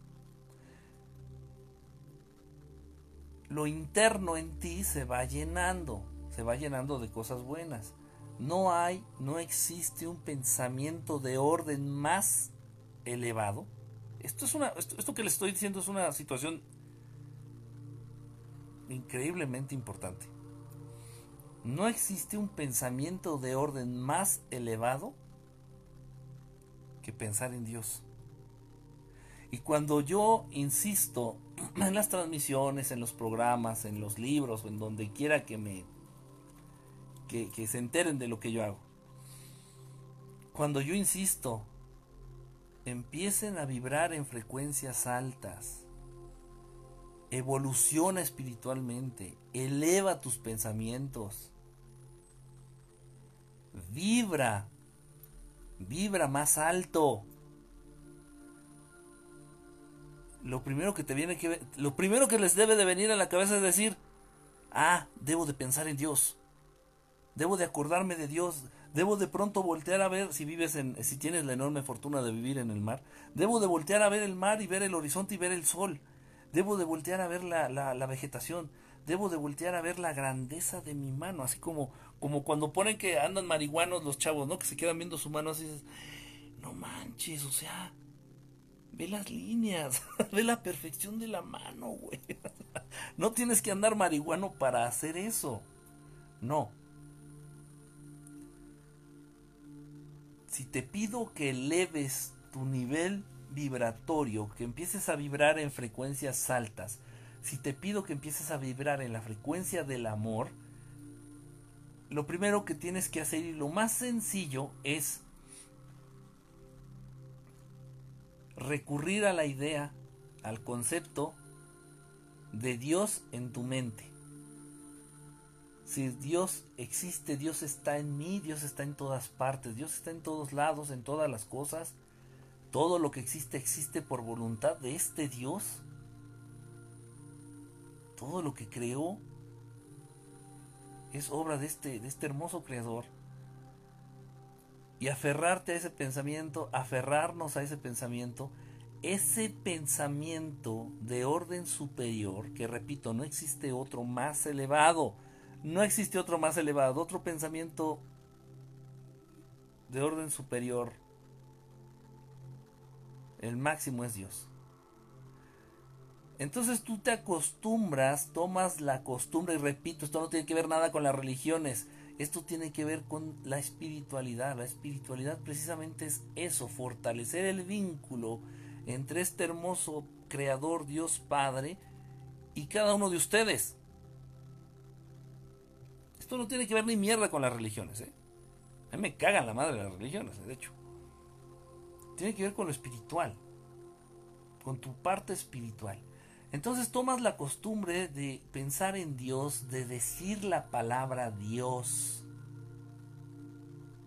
Lo interno en ti se va llenando, se va llenando de cosas buenas. No hay, no existe un pensamiento de orden más elevado. Esto es una, esto, que les estoy diciendo es una situación increíblemente importante. No existe un pensamiento de orden más elevado que pensar en Dios. Y cuando yo insisto [CLEARS THROAT] en las transmisiones, en los programas, en los libros, en donde quiera que me que, se enteren de lo que yo hago. Cuando yo insisto, empiecen a vibrar en frecuencias altas. Evoluciona espiritualmente, eleva tus pensamientos. Vibra, vibra más alto. Lo primero que te viene que lo primero que les debe de venir a la cabeza es decir, "Ah, debo de pensar en Dios." debo de acordarme de Dios, debo de pronto voltear a ver si vives en, si tienes la enorme fortuna de vivir en el mar, debo de voltear a ver el mar y ver el horizonte y ver el sol, debo de voltear a ver la, la, vegetación, debo de voltear a ver la grandeza de mi mano, así como, como cuando ponen que andan marihuanos los chavos, ¿no? Que se quedan viendo su mano así, dices, no manches, o sea, ve las líneas, [LAUGHS] ve la perfección de la mano, güey. [LAUGHS] no tienes que andar marihuano para hacer eso. No. Si te pido que eleves tu nivel vibratorio, que empieces a vibrar en frecuencias altas, si te pido que empieces a vibrar en la frecuencia del amor, lo primero que tienes que hacer y lo más sencillo es recurrir a la idea, al concepto de Dios en tu mente. Si Dios existe, Dios está en mí, Dios está en todas partes, Dios está en todos lados, en todas las cosas. Todo lo que existe existe por voluntad de este Dios. Todo lo que creó es obra de este, de este hermoso creador. Y aferrarte a ese pensamiento, aferrarnos a ese pensamiento, ese pensamiento de orden superior, que repito, no existe otro más elevado, no existe otro más elevado, otro pensamiento de orden superior, el máximo es Dios. Entonces tú te acostumbras, tomas la costumbre, y repito, esto no tiene que ver nada con las religiones, esto tiene que ver con la espiritualidad. La espiritualidad precisamente es eso, fortalecer el vínculo entre este hermoso Creador, Dios Padre, y cada uno de ustedes. Esto no tiene que ver ni mierda con las religiones, ¿eh? A mí me cagan la madre las religiones, de hecho. Tiene que ver con lo espiritual, con tu parte espiritual. Entonces tomas la costumbre de pensar en Dios, de decir la palabra Dios.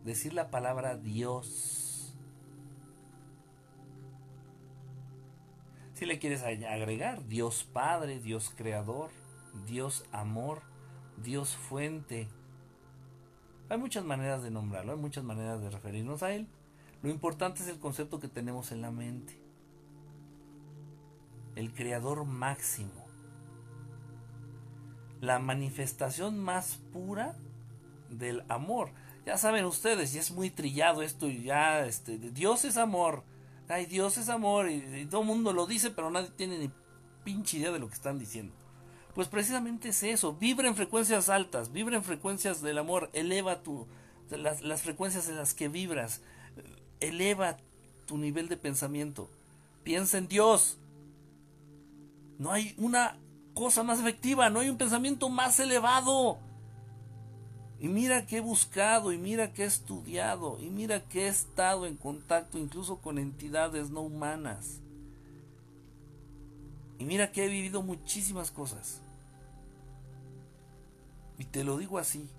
Decir la palabra Dios. Si le quieres agregar Dios Padre, Dios Creador, Dios Amor, Dios Fuente. Hay muchas maneras de nombrarlo, hay muchas maneras de referirnos a Él. Lo importante es el concepto que tenemos en la mente. El creador máximo, la manifestación más pura del amor. Ya saben ustedes, ya es muy trillado esto y ya, este, Dios es amor, ay, Dios es amor y, todo el mundo lo dice, pero nadie tiene ni pinche idea de lo que están diciendo. Pues precisamente es eso, vibra en frecuencias altas, vibra en frecuencias del amor, eleva tu, las, las frecuencias en las que vibras, eleva tu nivel de pensamiento, piensa en Dios, no hay una cosa más efectiva, no hay un pensamiento más elevado. Y mira que he buscado, y mira que he estudiado, y mira que he estado en contacto incluso con entidades no humanas. Y mira que he vivido muchísimas cosas. Y te lo digo así,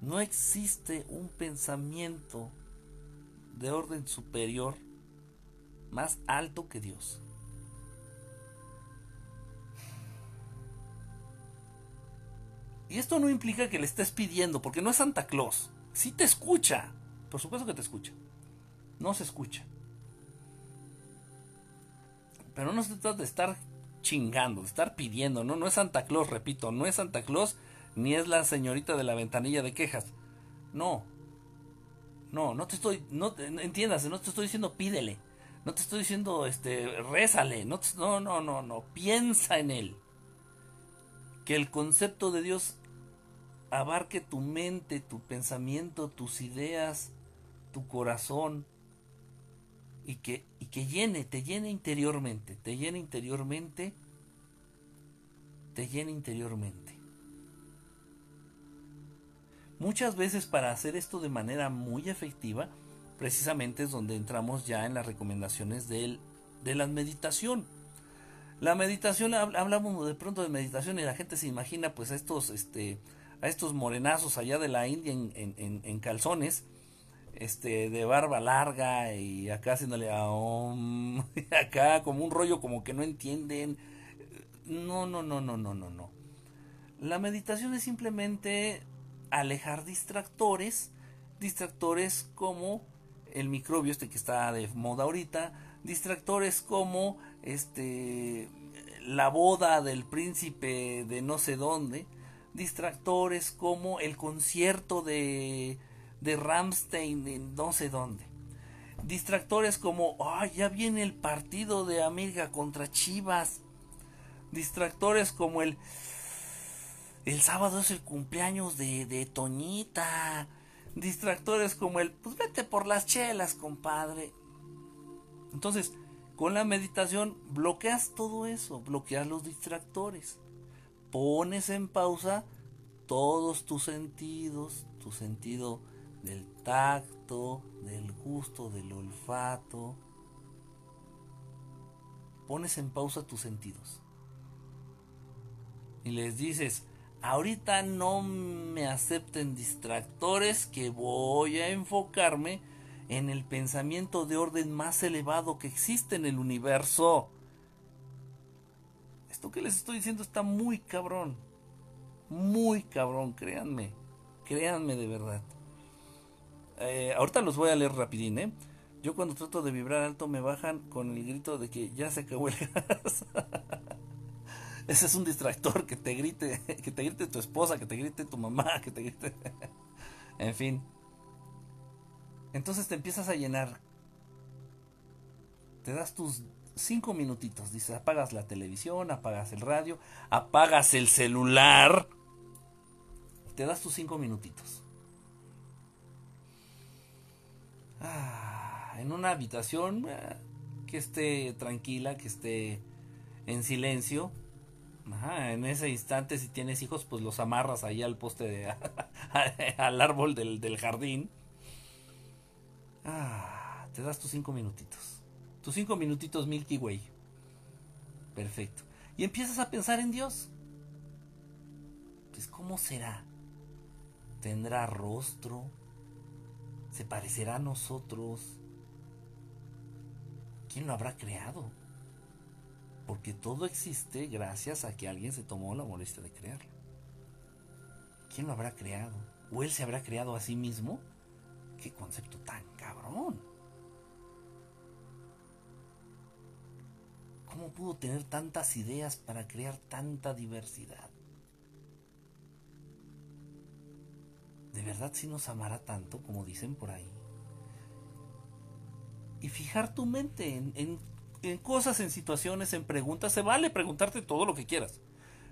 no existe un pensamiento de orden superior más alto que Dios. Y esto no implica que le estés pidiendo, porque no es Santa Claus. Sí te escucha. Por supuesto que te escucha. No se escucha. Pero no se trata de estar chingando, de estar pidiendo, ¿no? No es Santa Claus, repito, no es Santa Claus ni es la señorita de la ventanilla de quejas. No. No, no te estoy, no entiendas, no te estoy diciendo pídele. No te estoy diciendo este rézale, no, no, no, no, no, piensa en él. Que el concepto de Dios abarque tu mente, tu pensamiento, tus ideas, tu corazón y que, y que llene, te llene interiormente, te llene interiormente, te llene interiormente. Muchas veces para hacer esto de manera muy efectiva, precisamente es donde entramos ya en las recomendaciones de, la meditación. La meditación, hablamos de pronto de meditación y la gente se imagina pues estos, este, a estos morenazos allá de la India en, calzones, este, de barba larga y acá haciéndole a [LAUGHS] acá como un rollo como que no entienden. No, no, no, no, no, no, no. La meditación es simplemente alejar distractores, distractores como el microbio este que está de moda ahorita, distractores como este la boda del príncipe de no sé dónde, distractores como el concierto de, de Ramstein en no sé dónde. Distractores como, ah, ya viene el partido de América contra Chivas. Distractores como el... El sábado es el cumpleaños de, de Toñita. Distractores como el... Pues vete por las chelas, compadre. Entonces, con la meditación bloqueas todo eso, bloqueas los distractores. Pones en pausa todos tus sentidos, tu sentido del tacto, del gusto, del olfato. Pones en pausa tus sentidos. Y les dices, ahorita no me acepten distractores que voy a enfocarme en el pensamiento de orden más elevado que existe en el universo. Esto que les estoy diciendo está muy cabrón. Muy cabrón, créanme. Créanme de verdad. Eh, ahorita los voy a leer rapidín, ¿eh? Yo cuando trato de vibrar alto me bajan con el grito de que ya se acabó el gas. [LAUGHS] Ese es un distractor que te grite, [LAUGHS] que te grite tu esposa, que te grite tu mamá, [LAUGHS] que te grite. en fin. Entonces te empiezas a llenar. Te das tus cinco minutitos. Dices, apagas la televisión, apagas el radio, apagas el celular. Te das tus cinco minutitos. Ah, en una habitación eh, que esté tranquila, que esté en silencio. En ese instante, si tienes hijos, pues los amarras ahí al poste de, [LAUGHS] al árbol del, del jardín Ah, te das tus cinco minutitos. Tus cinco minutitos Milky Way. Perfecto. Y empiezas a pensar en Dios. Pues, ¿cómo será? ¿Tendrá rostro? ¿Se parecerá a nosotros? ¿Quién lo habrá creado? Porque todo existe gracias a que alguien se tomó la molestia de crearlo. ¿Quién lo habrá creado? ¿O él se habrá creado a sí mismo? Qué concepto tan cabrón. ¿Cómo pudo tener tantas ideas para crear tanta diversidad? ¿De verdad si nos amará tanto como dicen por ahí? Y fijar tu mente en, en cosas, en situaciones, en preguntas. Se vale preguntarte todo lo que quieras.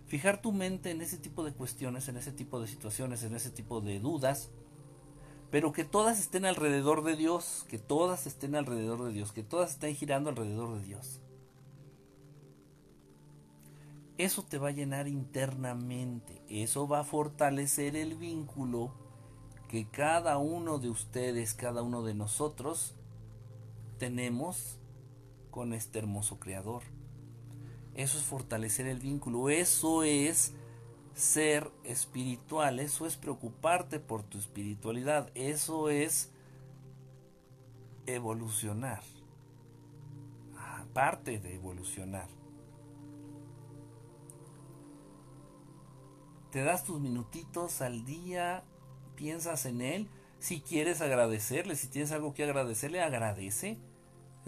Fijar tu mente en ese tipo de cuestiones, en ese tipo de situaciones, en ese tipo de dudas pero que todas estén alrededor de Dios, que todas estén alrededor de Dios, que todas estén girando alrededor de Dios. Eso te va a llenar internamente, eso va a fortalecer el vínculo que cada uno de ustedes, cada uno de nosotros tenemos con este hermoso creador. Eso es fortalecer el vínculo, eso es ser espiritual, eso es preocuparte por tu espiritualidad, eso es evolucionar, aparte de evolucionar. Te das tus minutitos al día, piensas en él, si quieres agradecerle, si tienes algo que agradecerle, agradece.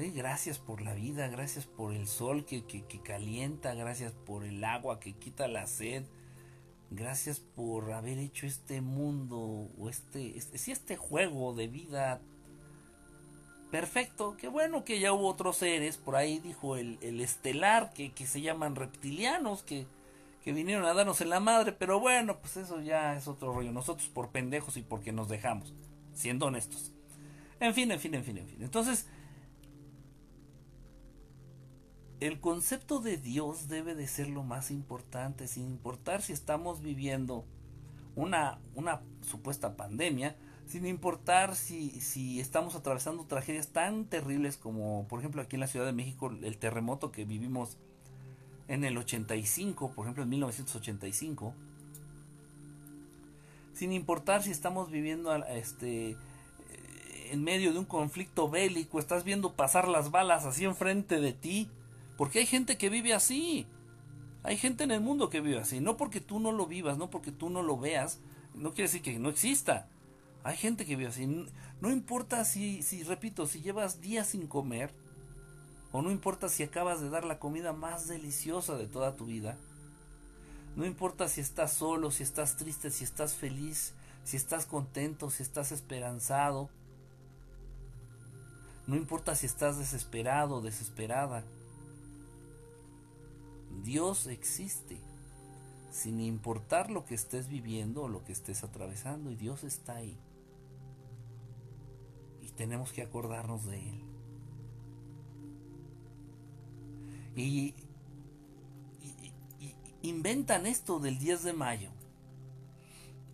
Gracias por la vida, gracias por el sol que, que calienta, gracias por el agua que quita la sed, Gracias por haber hecho este mundo o este, este, este juego de vida perfecto. Qué bueno que ya hubo otros seres, por ahí dijo el, estelar, que, se llaman reptilianos, que, que vinieron a darnos en la madre, pero bueno, pues eso ya es otro rollo. Nosotros por pendejos y porque nos dejamos, siendo honestos. En fin, en fin, en fin, en fin. Entonces, el concepto de Dios debe de ser lo más importante, sin importar si estamos viviendo una, una supuesta pandemia, sin importar si, si estamos atravesando tragedias tan terribles como, por ejemplo, aquí en la Ciudad de México, el terremoto que vivimos en el 85, por ejemplo, en 1985, sin importar si estamos viviendo este en medio de un conflicto bélico, estás viendo pasar las balas así enfrente de ti, porque hay gente que vive así. Hay gente en el mundo que vive así. No porque tú no lo vivas, no porque tú no lo veas, no quiere decir que no exista. Hay gente que vive así. No importa si, si, repito, si llevas días sin comer, o no importa si acabas de dar la comida más deliciosa de toda tu vida. No importa si estás solo, si estás triste, si estás feliz, si estás contento, si estás esperanzado. No importa si estás desesperado o desesperada. Dios existe, sin importar lo que estés viviendo o lo que estés atravesando, y Dios está ahí. Y tenemos que acordarnos de Él. Y, inventan esto del 10 de mayo.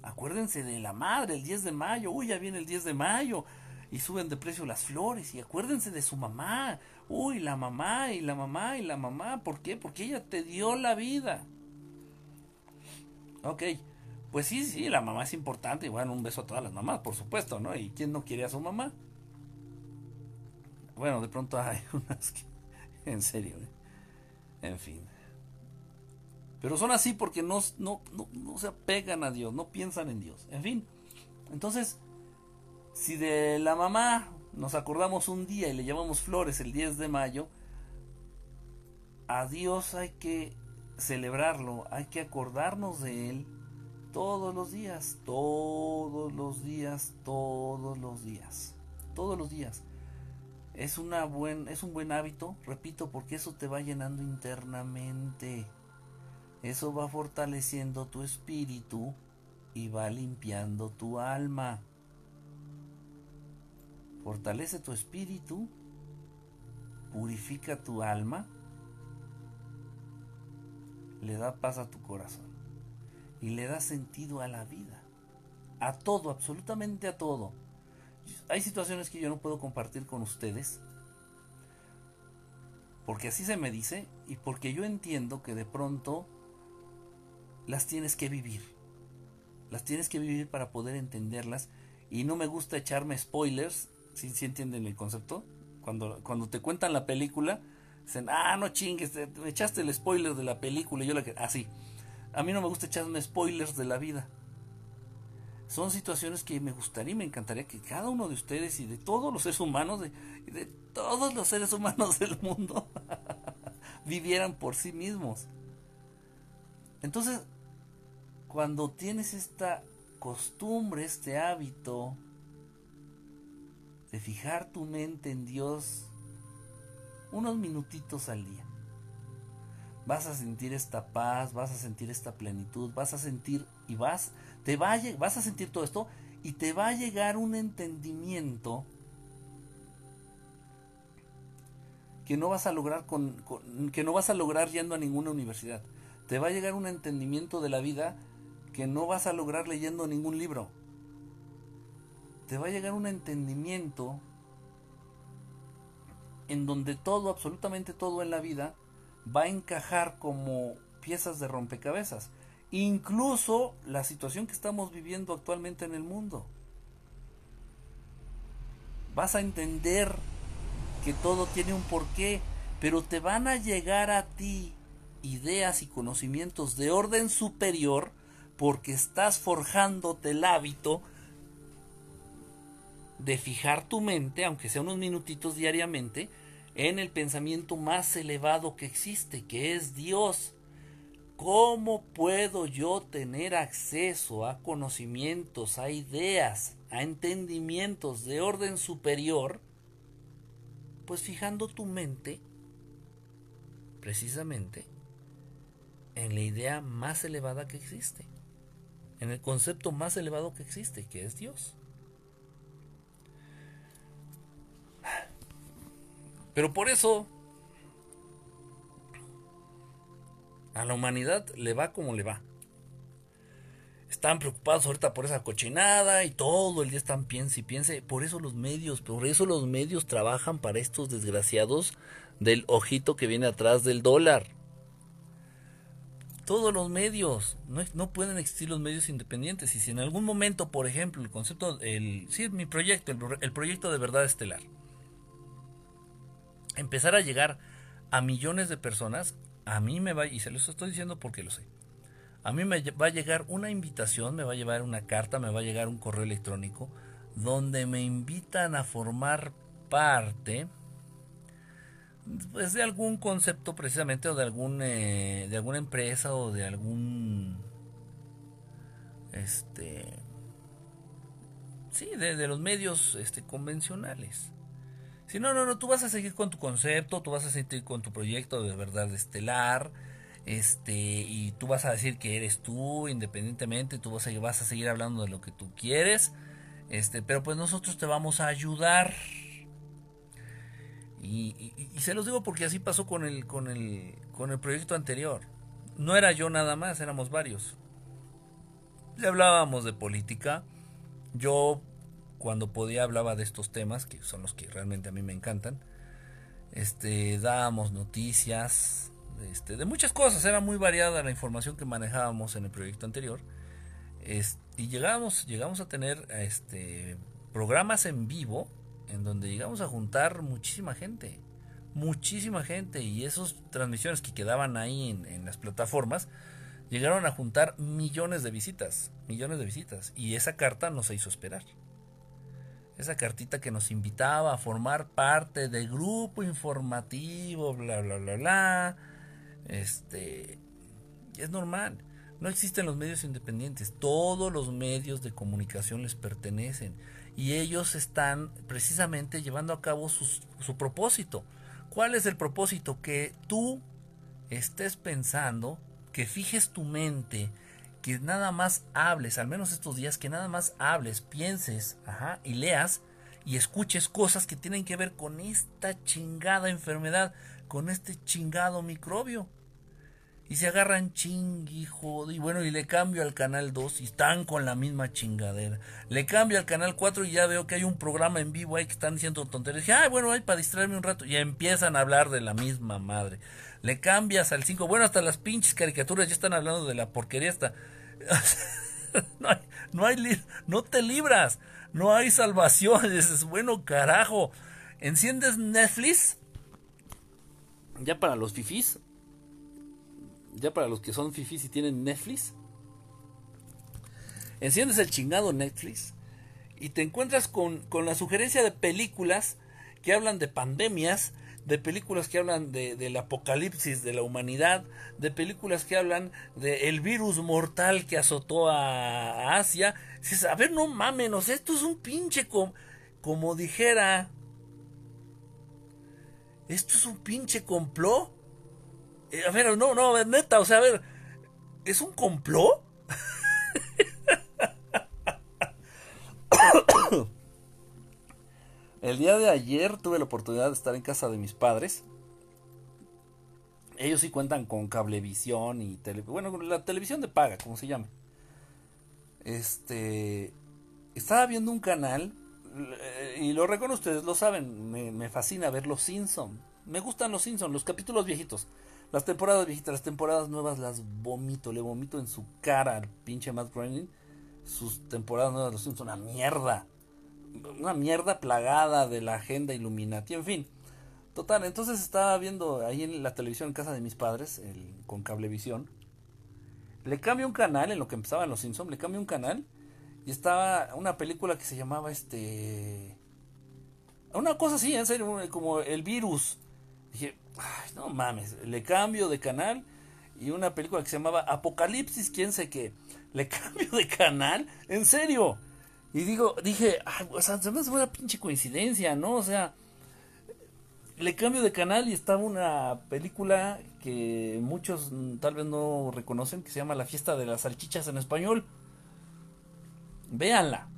Acuérdense de la madre, el 10 de mayo, uy, ya viene el 10 de mayo, y suben de precio las flores, y acuérdense de su mamá, uy, la mamá, y la mamá, y la mamá, ¿por qué? Porque ella te dio la vida. Ok, pues sí, sí, la mamá es importante, y bueno, un beso a todas las mamás, por supuesto, ¿no? ¿Y quién no quiere a su mamá? Bueno, de pronto hay [LAUGHS] unas que, en serio, ¿eh? En fin. Pero son así porque no, no, no, se apegan a Dios, no piensan en Dios. En fin. Entonces, si de la mamá nos acordamos un día y le llamamos flores el 10 de mayo, a Dios hay que celebrarlo, hay que acordarnos de Él todos los días, todos los días, todos los días, todos los días es, una buen, es un buen hábito, repito, porque eso te va llenando internamente. Eso va fortaleciendo tu espíritu y va limpiando tu alma. Fortalece tu espíritu, purifica tu alma, le da paz a tu corazón y le da sentido a la vida. A todo, absolutamente a todo hay situaciones que yo no puedo compartir con ustedes porque así se me dice y porque yo entiendo que de pronto las tienes que vivir. Las tienes que vivir para poder entenderlas y no me gusta echarme spoilers, ¿sí, entienden el concepto? Cuando, cuando te cuentan la película, dicen, ah, no chingues, te, echaste el spoiler de la película y yo la que... Así. a mí no me gusta echarme spoilers de la vida son situaciones que me gustaría y me encantaría que cada uno de ustedes y de todos los seres humanos, de, de todos los seres humanos del mundo, [LAUGHS] vivieran por sí mismos. Entonces, cuando tienes esta costumbre, este hábito fijar tu mente en Dios unos minutitos al día, vas a sentir esta paz, vas a sentir esta plenitud, vas a sentir y vas te va a, vas a sentir todo esto y te va a llegar un entendimiento que no vas a lograr con, que no vas a lograr yendo a ninguna universidad. Te va a llegar un entendimiento de la vida que no vas a lograr leyendo ningún libro. Te va a llegar un entendimiento en donde todo, absolutamente todo en la vida, va a encajar como piezas de rompecabezas incluso la situación que estamos viviendo actualmente en el mundo. Vas a entender que todo tiene un porqué, pero te van a llegar a ti ideas y conocimientos de orden superior porque estás forjándote el hábito de fijar tu mente, aunque sea unos minutitos diariamente, en el pensamiento más elevado que existe, que es Dios. ¿Cómo puedo yo tener acceso a conocimientos, a ideas, a entendimientos de orden superior? Pues fijando tu mente precisamente en la idea más elevada que existe, en el concepto más elevado que existe, que es Dios. Pero por eso A la humanidad le va como le va. Están preocupados ahorita por esa cochinada y todo el día están piense y piense. Por eso los medios, por eso los medios trabajan para estos desgraciados del ojito que viene atrás del dólar. Todos los medios, no, pueden existir los medios independientes. Y si en algún momento, por ejemplo, el concepto, el, sí, mi proyecto, el, el proyecto de verdad estelar, empezar a llegar a millones de personas, a mí me va, y se los estoy diciendo porque lo sé, a mí me va a llegar una invitación, me va a llevar una carta, me va a llegar un correo electrónico donde me invitan a formar parte pues, de algún concepto precisamente o de algún eh, de alguna empresa o de algún este sí de, de los medios este convencionales si no, no, no, tú vas a seguir con tu concepto, tú vas a seguir con tu proyecto de verdad estelar. este y tú vas a decir que eres tú independientemente tú vas a, seguir hablando de lo que tú quieres este pero pues nosotros te vamos a ayudar y, se los digo porque así pasó con el con el con el proyecto anterior no era yo nada más éramos varios le hablábamos de política yo cuando podía hablaba de estos temas que son los que realmente a mí me encantan este dábamos noticias este, de muchas cosas, era muy variada la información que manejábamos en el proyecto anterior. y llegamos, llegamos a tener este, programas en vivo en donde llegamos a juntar muchísima gente, muchísima gente, y esas transmisiones que quedaban ahí en, en las plataformas llegaron a juntar millones de visitas, millones de visitas, y esa carta nos hizo esperar. Esa cartita que nos invitaba a formar parte del grupo informativo, bla, bla, bla, bla este, es normal. No existen los medios independientes. Todos los medios de comunicación les pertenecen. Y ellos están precisamente llevando a cabo su propósito. ¿Cuál es el propósito? Que tú estés pensando, que fijes tu mente, que nada más hables, al menos estos días, que nada más hables, pienses, ajá, y leas y escuches cosas que tienen que ver con esta chingada enfermedad, con este chingado microbio. Y se agarran chingui, y bueno, y le cambio al canal 2 y están con la misma chingadera. Le cambio al canal 4 y ya veo que hay un programa en vivo ahí que están diciendo tonterías. Dije, ay, bueno, hay para distraerme un rato. Y empiezan a hablar de la misma madre. Le cambias al 5. Bueno, hasta las pinches caricaturas ya están hablando de la porquería esta. [LAUGHS] no hay, no te libras. No hay salvación. Dices, bueno, carajo. Enciendes Netflix. Ya para los fifís ya para los que son fifis y tienen Netflix, enciendes el chingado Netflix y te encuentras con, la sugerencia de películas que hablan de pandemias, de películas que hablan de, del apocalipsis de la humanidad, de películas que hablan del virus mortal que azotó a, Asia. Dices, a ver, no mamen, esto es un pinche como dijera. Esto es un pinche complot eh, a ver, no, no, neta, o sea, a ver, ¿es un complot? El día de ayer tuve la oportunidad de estar en casa de mis padres. Ellos sí cuentan con cablevisión y tele, bueno, la televisión de paga, como se llama. Este, estaba viendo un canal eh, y lo reconozco, ustedes lo saben, me, fascina ver los Simpsons. Me gustan los Simpsons, los capítulos viejitos. Las temporadas viejitas, las temporadas nuevas las vomito, le vomito en su cara al pinche Matt Groening. Sus temporadas nuevas son una mierda. Una mierda plagada de la agenda Illuminati, en fin. Total, entonces estaba viendo ahí en la televisión en casa de mis padres, con cablevisión. Le cambio un canal, en lo que empezaban los Simpsons, le cambio un canal. Y estaba una película que se llamaba este... Una cosa así, en serio, como el virus. Dije, Ay, no mames, le cambio de canal y una película que se llamaba Apocalipsis, quién sé qué. Le [LAUGHS] cambio de canal, en serio. Y digo, dije, ay, o sea, se me hace una pinche coincidencia, ¿no? O sea, le cambio de canal y estaba una película que muchos mm, tal vez no reconocen, que se llama La fiesta de las salchichas en español. Véanla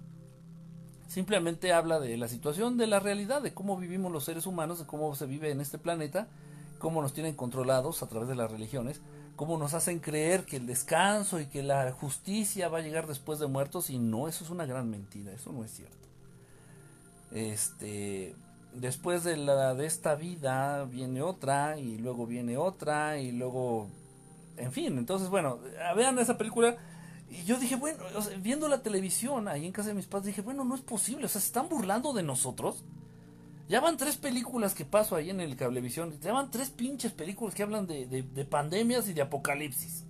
simplemente habla de la situación, de la realidad, de cómo vivimos los seres humanos, de cómo se vive en este planeta cómo nos tienen controlados a través de las religiones, cómo nos hacen creer que el descanso y que la justicia va a llegar después de muertos y no, eso es una gran mentira, eso no es cierto. Este, después de la de esta vida viene otra y luego viene otra y luego en fin, entonces bueno, vean esa película y yo dije, bueno, viendo la televisión ahí en casa de mis padres dije, bueno, no es posible, o sea, se están burlando de nosotros. Ya van tres películas que paso ahí en el cablevisión. Ya van tres pinches películas que hablan de, de, pandemias y de apocalipsis.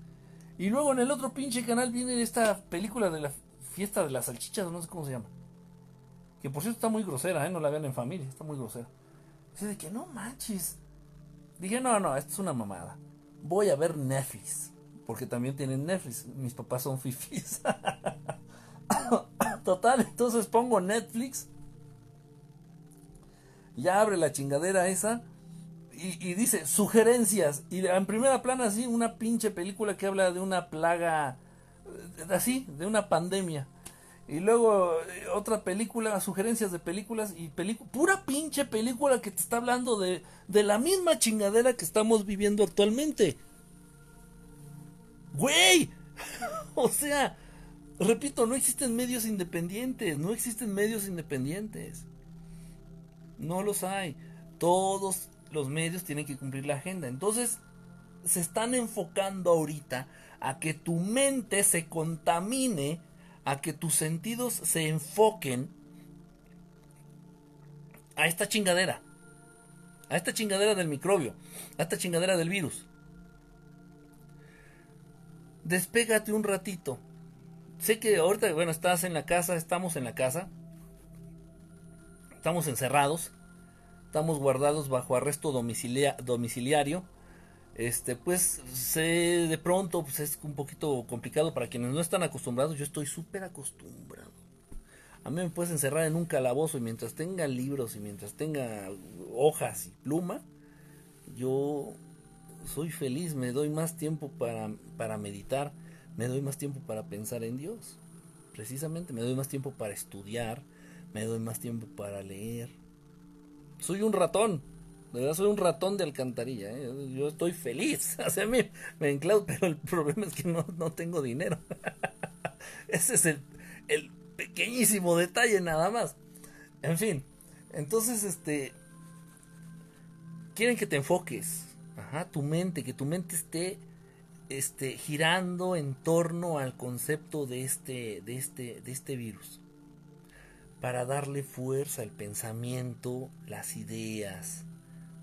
Y luego en el otro pinche canal viene esta película de la fiesta de las salchichas, no sé cómo se llama. Que por cierto está muy grosera, ¿eh? no la vean en familia, está muy grosera. Dice de que no manches. Dije, no, no, esto es una mamada. Voy a ver Netflix. Porque también tienen Netflix. Mis papás son fifis. [LAUGHS] Total, entonces pongo Netflix ya abre la chingadera esa y, dice sugerencias. Y en primera plana, así, una pinche película que habla de una plaga, eh, así, de una pandemia. Y luego eh, otra película, sugerencias de películas y pura pinche película que te está hablando de, de la misma chingadera que estamos viviendo actualmente. Güey, [LAUGHS] o sea, repito, no existen medios independientes, no existen medios independientes. No los hay. Todos los medios tienen que cumplir la agenda. Entonces, se están enfocando ahorita a que tu mente se contamine, a que tus sentidos se enfoquen a esta chingadera, a esta chingadera del microbio, a esta chingadera del virus. Despégate un ratito. Sé que ahorita, bueno, estás en la casa, estamos en la casa, estamos encerrados, estamos guardados bajo arresto domiciliario. Este, pues sé de pronto pues es un poquito complicado para quienes no están acostumbrados. Yo estoy súper acostumbrado. A mí me puedes encerrar en un calabozo y mientras tenga libros y mientras tenga hojas y pluma, yo soy feliz, me doy más tiempo para, para meditar, me doy más tiempo para pensar en Dios. Precisamente, me doy más tiempo para estudiar, me doy más tiempo para leer, soy un ratón. De verdad, soy un ratón de alcantarilla. ¿eh? Yo estoy feliz. [LAUGHS] O mí me enclavo, pero el problema es que no, tengo dinero. [LAUGHS] Ese es el, el pequeñísimo detalle nada más. En fin, entonces, este. Quieren que te enfoques. Ajá, tu mente, que tu mente esté este, girando en torno al concepto de este, de este, de este virus para darle fuerza al pensamiento, las ideas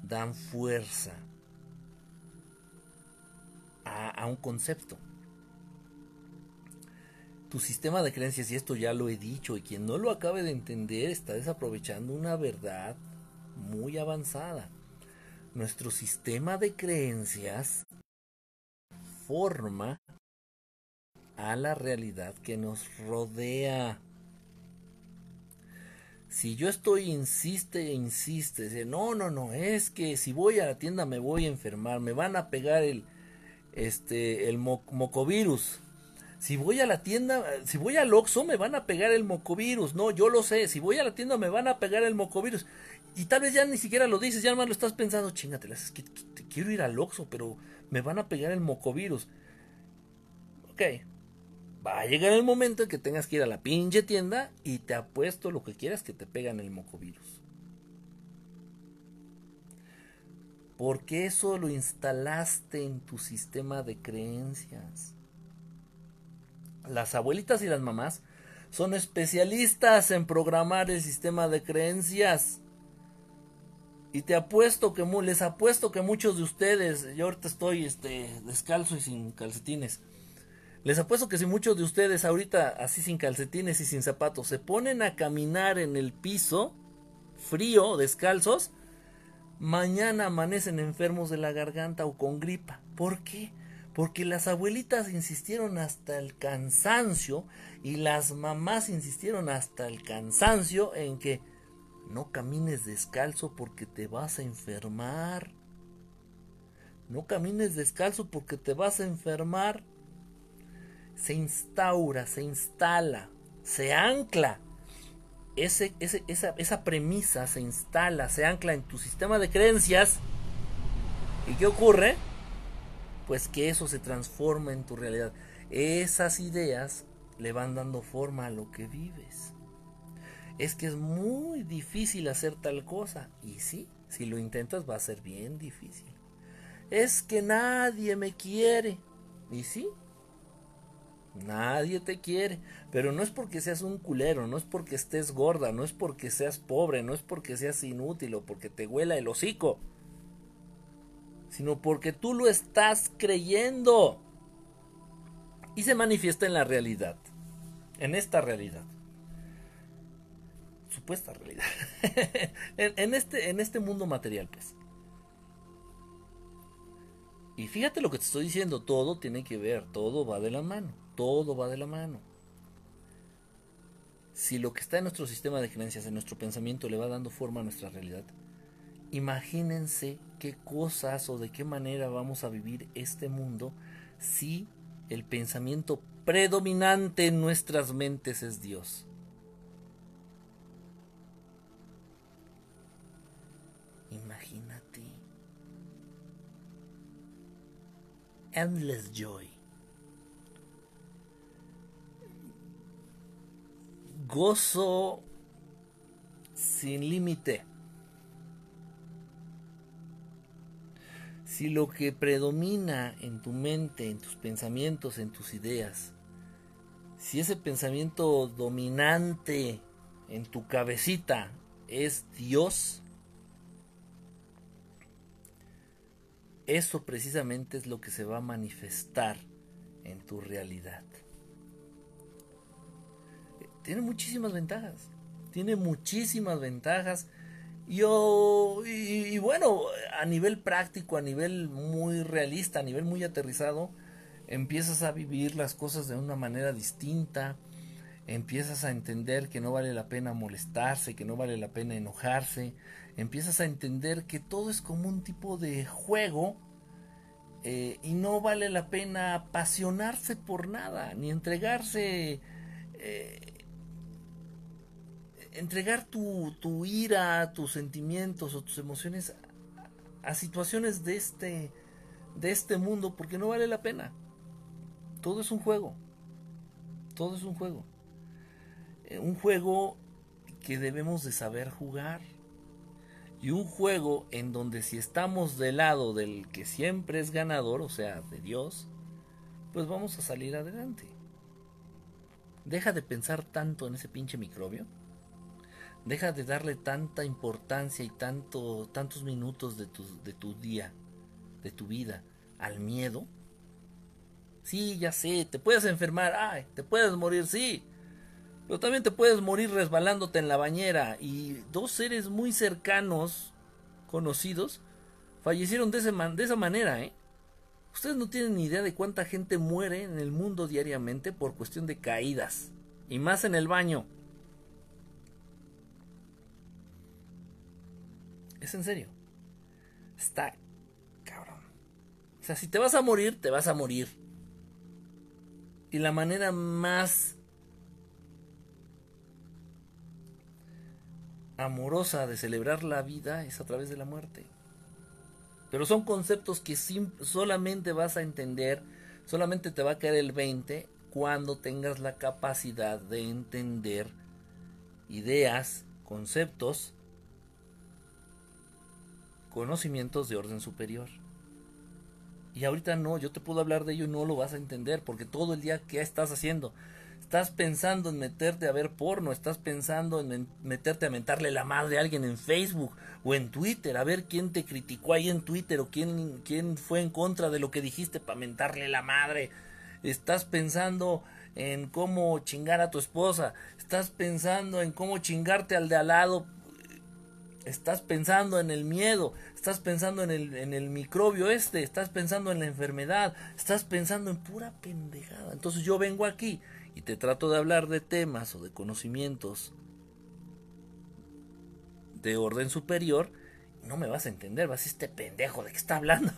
dan fuerza a, un concepto. Tu sistema de creencias, y esto ya lo he dicho, y quien no lo acabe de entender está desaprovechando una verdad muy avanzada. Nuestro sistema de creencias forma a la realidad que nos rodea. Si yo estoy insiste e insiste, dice, no, no, no, es que si voy a la tienda me voy a enfermar, me van a pegar el, este, el mocovirus. Si voy a la tienda, si voy al Oxxo me van a pegar el mocovirus. No, yo lo sé. Si voy a la tienda me van a pegar el mocovirus. Y tal vez ya ni siquiera lo dices, ya más lo estás pensando, chingatelas, es que, que quiero ir al Oxxo, pero me van a pegar el mocovirus. Ok, Va a llegar el momento en que tengas que ir a la pinche tienda y te apuesto lo que quieras que te pegan el mocovirus. Porque eso lo instalaste en tu sistema de creencias. Las abuelitas y las mamás son especialistas en programar el sistema de creencias. Y te apuesto que les apuesto que muchos de ustedes, yo ahorita estoy este descalzo y sin calcetines les apuesto que si muchos de ustedes ahorita así sin calcetines y sin zapatos se ponen a caminar en el piso frío, descalzos, mañana amanecen enfermos de la garganta o con gripa. ¿Por qué? Porque las abuelitas insistieron hasta el cansancio y las mamás insistieron hasta el cansancio en que no camines descalzo porque te vas a enfermar. No camines descalzo porque te vas a enfermar se instaura, se instala, se ancla. Esa, esa premisa se instala, se ancla en tu sistema de creencias. ¿Y qué ocurre? Pues que eso se transforma en tu realidad. Esas ideas le van dando forma a lo que vives. Es que es muy difícil hacer tal cosa. Y sí, si lo intentas va a ser bien difícil. Es que nadie me quiere. Y sí, Nadie te quiere, pero no es porque seas un culero, no es porque estés gorda, no es porque seas pobre, no es porque seas inútil o porque te huela el hocico, sino porque tú lo estás creyendo y se manifiesta en la realidad, en esta realidad, supuesta realidad, [LAUGHS] en, este, en este mundo material, pues. Y fíjate lo que te estoy diciendo, todo tiene que ver, todo va de la mano. Todo va de la mano. Si lo que está en nuestro sistema de creencias, en nuestro pensamiento, le va dando forma a nuestra realidad, imagínense qué cosas o de qué manera vamos a vivir este mundo si el pensamiento predominante en nuestras mentes es Dios. Imagínate. Endless joy. Gozo sin límite. Si lo que predomina en tu mente, en tus pensamientos, en tus ideas, si ese pensamiento dominante en tu cabecita es Dios, eso precisamente es lo que se va a manifestar en tu realidad. Tiene muchísimas ventajas, tiene muchísimas ventajas. Yo, y, bueno, a nivel práctico, a nivel muy realista, a nivel muy aterrizado, empiezas a vivir las cosas de una manera distinta, empiezas a entender que no vale la pena molestarse, que no vale la pena enojarse, empiezas a entender que todo es como un tipo de juego eh, y no vale la pena apasionarse por nada, ni entregarse eh, entregar tu, tu ira, tus sentimientos o tus emociones a, situaciones de este, de este mundo porque no vale la pena. Todo es un juego. Todo es un juego. Eh, un juego que debemos de saber jugar. Y un juego en donde si estamos del lado del que siempre es ganador, o sea, de Dios, pues vamos a salir adelante. Deja de pensar tanto en ese pinche microbio Deja de darle tanta importancia y tanto, tantos minutos de tu, de tu día, de tu vida, al miedo. Sí, ya sé, te puedes enfermar, ay, te puedes morir, sí. Pero también te puedes morir resbalándote en la bañera. Y dos seres muy cercanos, conocidos, fallecieron de, de esa manera, ¿eh? Ustedes no tienen ni idea de cuánta gente muere en el mundo diariamente por cuestión de caídas. Y más en el baño. Es en serio. Está cabrón. O sea, si te vas a morir, te vas a morir. Y la manera más amorosa de celebrar la vida es a través de la muerte. Pero son conceptos que solamente vas a entender, solamente te va a caer el 20 cuando tengas la capacidad de entender ideas, conceptos conocimientos de orden superior. Y ahorita no, yo te puedo hablar de ello y no lo vas a entender, porque todo el día, ¿qué estás haciendo? Estás pensando en meterte a ver porno, estás pensando en meterte a mentarle la madre a alguien en Facebook o en Twitter, a ver quién te criticó ahí en Twitter o quién, quién fue en contra de lo que dijiste para mentarle la madre. Estás pensando en cómo chingar a tu esposa, estás pensando en cómo chingarte al de al lado estás pensando en el miedo, estás pensando en el, en el microbio este, estás pensando en la enfermedad, estás pensando en pura pendejada. Entonces yo vengo aquí y te trato de hablar de temas o de conocimientos de orden superior, no me vas a entender, vas a decir, este pendejo de qué está hablando.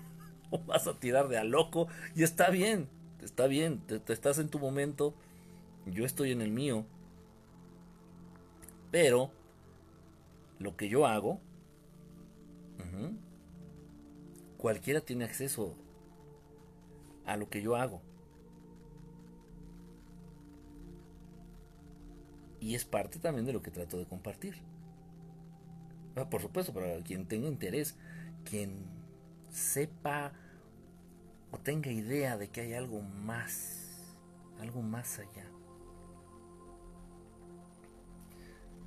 [LAUGHS] o vas a tirar de a loco y está bien, está bien, te estás en tu momento, yo estoy en el mío. Pero lo que yo hago, cualquiera tiene acceso a lo que yo hago. Y es parte también de lo que trato de compartir. Ah, por supuesto, para quien tenga interés, quien sepa o tenga idea de que hay algo más, algo más allá.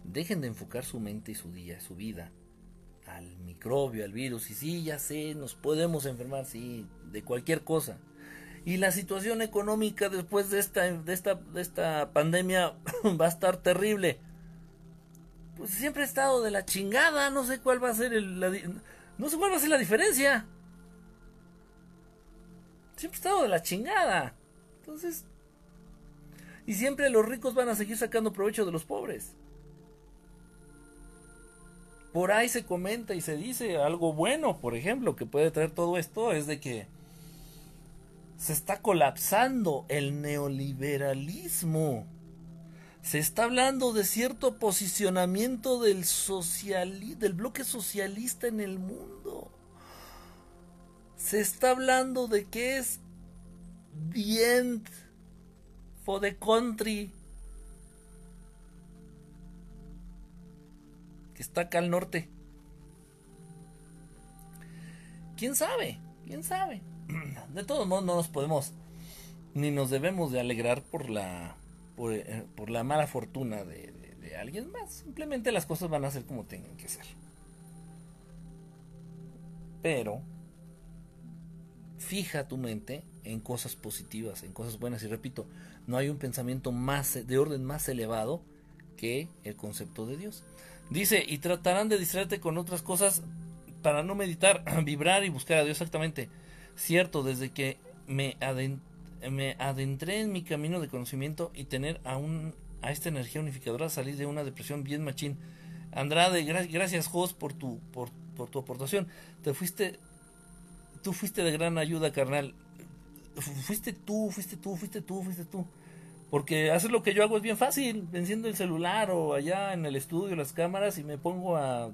Dejen de enfocar su mente y su día, su vida al microbio, al virus. Y sí, ya sé, nos podemos enfermar, sí, de cualquier cosa. Y la situación económica después de esta, de esta, de esta pandemia [LAUGHS] va a estar terrible. Pues siempre ha estado de la chingada, no sé cuál va a ser el, la, no sé cuál va a ser la diferencia. Siempre ha estado de la chingada. Entonces, y siempre los ricos van a seguir sacando provecho de los pobres. Por ahí se comenta y se dice algo bueno, por ejemplo, que puede traer todo esto, es de que se está colapsando el neoliberalismo. Se está hablando de cierto posicionamiento del, del bloque socialista en el mundo. Se está hablando de que es the end for the country. Que está acá al norte. ¿Quién sabe? ¿Quién sabe? [CLEARS THROAT] De todos modos no nos podemos ni nos debemos de alegrar por la por, eh, la mala fortuna de, alguien más. Simplemente las cosas van a ser como tengan que ser. Pero fija tu mente en cosas positivas, en cosas buenas. Y repito, no hay un pensamiento más de orden más elevado que el concepto de Dios. Dice, y tratarán de distraerte con otras cosas para no meditar, [CLEARS THROAT] vibrar y buscar a Dios exactamente. Cierto, desde que me, me adentré en mi camino de conocimiento y tener a, un, a esta energía unificadora salir de una depresión bien machín. Andrade, gracias Jos por tu, por, por tu aportación. Te fuiste, tú fuiste de gran ayuda, carnal. Fuiste tú, fuiste tú, fuiste tú, fuiste tú. Porque hacer lo que yo hago es bien fácil. Enciendo el celular o allá en el estudio las cámaras y me pongo a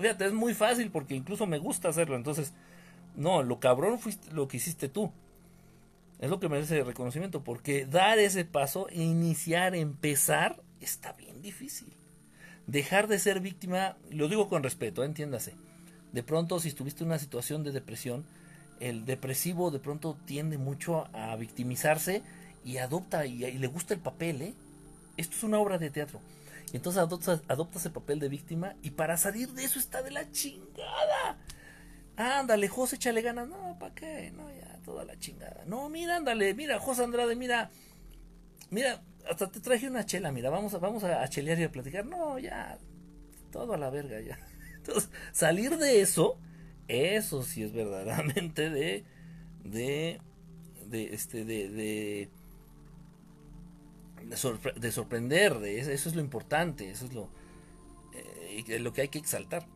fíjate, es muy fácil porque incluso me gusta hacerlo. Entonces, no, lo cabrón fuiste lo que hiciste tú. Es lo que merece reconocimiento, porque dar ese paso, iniciar, empezar, está bien difícil. Dejar de ser víctima, lo digo con respeto, entiéndase. De pronto, si estuviste en una situación de depresión, el depresivo de pronto tiende mucho a victimizarse y adopta y, le gusta el papel, ¿eh? Esto es una obra de teatro. Y entonces adoptas, adoptas el papel de víctima y para salir de eso está de la chingada. Ándale, José, échale ganas. No, ¿para qué? No, ya, toda la chingada. No, mira, ándale, mira, José Andrade, mira. Mira, hasta te traje una chela, mira, vamos a, vamos a chelear y a platicar. No, ya, todo a la verga ya. [LAUGHS] Entonces, salir de eso, eso sí es verdaderamente de, de, este, de, de de, sorprender, de eso, es lo importante, eso es lo, eh, lo que hay que exaltar.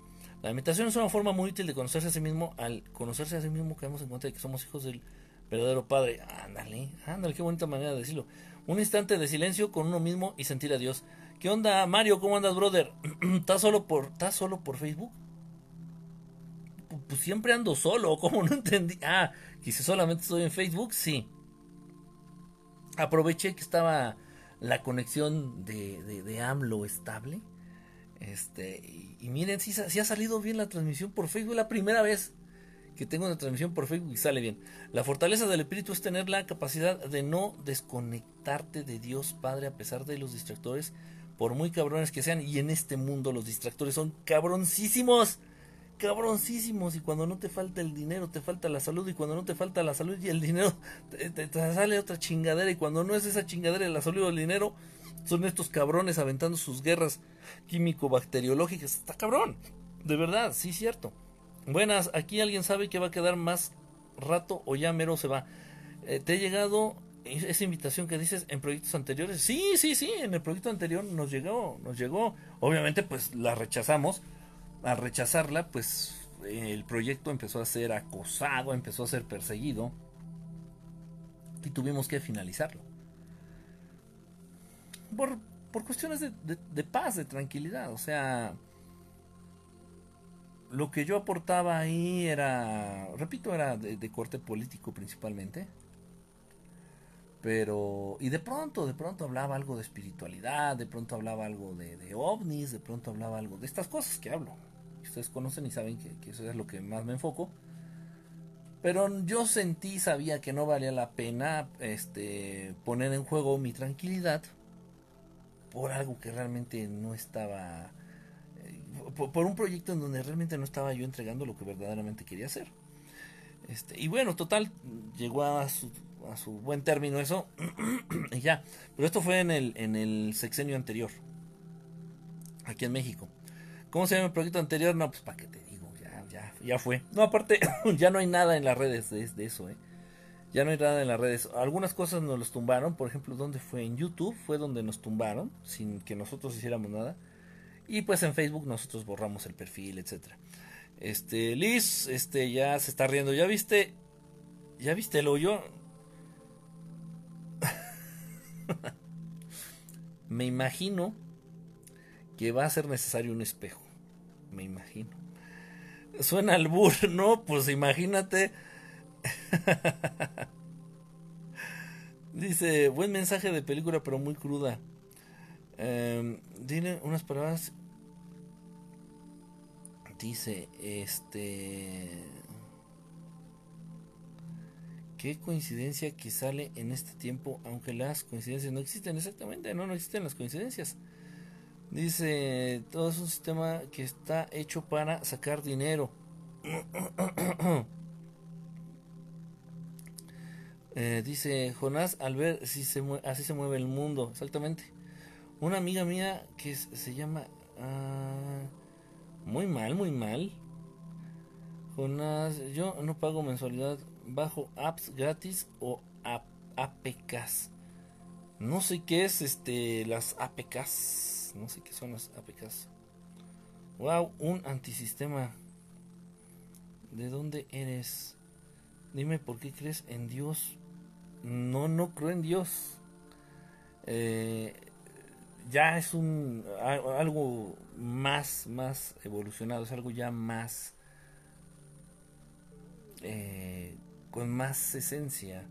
La meditación es una forma muy útil de conocerse a sí mismo. Al conocerse a sí mismo, caemos en cuenta de que somos hijos del verdadero Padre. Ándale, ándale, qué bonita manera de decirlo. Un instante de silencio con uno mismo y sentir a Dios. ¿Qué onda, Mario? ¿Cómo andas, brother? [CLEARS THROAT] ¿Estás solo por, ¿estás solo por Facebook? Pues siempre ando solo, [LAUGHS] ¿cómo no entendí? Ah, si solamente estoy en Facebook, sí. Aproveché que estaba la conexión de, de, AMLO estable. Este, y, miren, si, si, ha salido bien la transmisión por Facebook. La primera vez que tengo una transmisión por Facebook y sale bien. La fortaleza del espíritu es tener la capacidad de no desconectarte de Dios Padre a pesar de los distractores, por muy cabrones que sean. Y en este mundo los distractores son cabroncísimos cabroncísimos y cuando no te falta el dinero te falta la salud y cuando no te falta la salud y el dinero te, sale otra chingadera y cuando no es esa chingadera la salud o el dinero son estos cabrones aventando sus guerras químico-bacteriológicas. Está cabrón, de verdad, sí cierto. Buenas, aquí alguien sabe que va a quedar más rato o ya mero se va. Eh, ¿Te ha llegado esa invitación que dices en proyectos anteriores? Sí, sí, sí, en el proyecto anterior nos llegó, nos llegó. Obviamente pues la rechazamos al rechazarla, pues el proyecto empezó a ser acosado, empezó a ser perseguido y tuvimos que finalizarlo. Por, por cuestiones de, paz, de tranquilidad, o sea, lo que yo aportaba ahí era, repito, era de corte político principalmente pero y de pronto de pronto hablaba algo de espiritualidad de pronto hablaba algo de, de ovnis de pronto hablaba algo de estas cosas que hablo ustedes conocen y saben que, eso es lo que más me enfoco. Pero yo sentí, sabía que no valía la pena este, poner en juego mi tranquilidad por algo que realmente no estaba, eh, por, un proyecto en donde realmente no estaba yo entregando lo que verdaderamente quería hacer. Este, y bueno, total, llegó a su, a su buen término eso, [CLEARS THROAT] y ya. Pero esto fue en el, en el sexenio anterior, aquí en México. ¿Cómo se llama el proyecto anterior? No, pues para qué te digo, ya, ya, ya fue. No, aparte, [CLEARS THROAT] ya no hay nada en las redes de, eso, ¿eh? Ya no hay nada en las redes. Algunas cosas nos los tumbaron, por ejemplo, ¿dónde fue? En YouTube fue donde nos tumbaron, sin que nosotros hiciéramos nada. Y pues en Facebook nosotros borramos el perfil, etcétera. Este, Liz, este ya se está riendo. ¿Ya viste? ¿Ya viste el hoyo? [LAUGHS] Me imagino que va a ser necesario un espejo. Me imagino. Suena al bur, ¿no? Pues imagínate. Dice, buen mensaje de película, pero muy cruda. Eh, dile unas palabras. Dice, este... Qué coincidencia que sale en este tiempo, aunque las coincidencias no existen exactamente, no, no existen las coincidencias. Dice, todo es un sistema que está hecho para sacar dinero. [CLEARS THROAT] Eh, dice Jonás, al ver si se así se mueve el mundo, exactamente. Una amiga mía que se llama... Ah, muy mal, muy mal. Jonás, yo no pago mensualidad bajo apps gratis o APKs. No sé qué es este las APKs. No sé qué son las APKs. Wow, un antisistema. ¿De dónde eres? Dime por qué crees en Dios. No, no creo en Dios. Eh, ya es un algo más, más evolucionado, es algo ya más eh, con más esencia.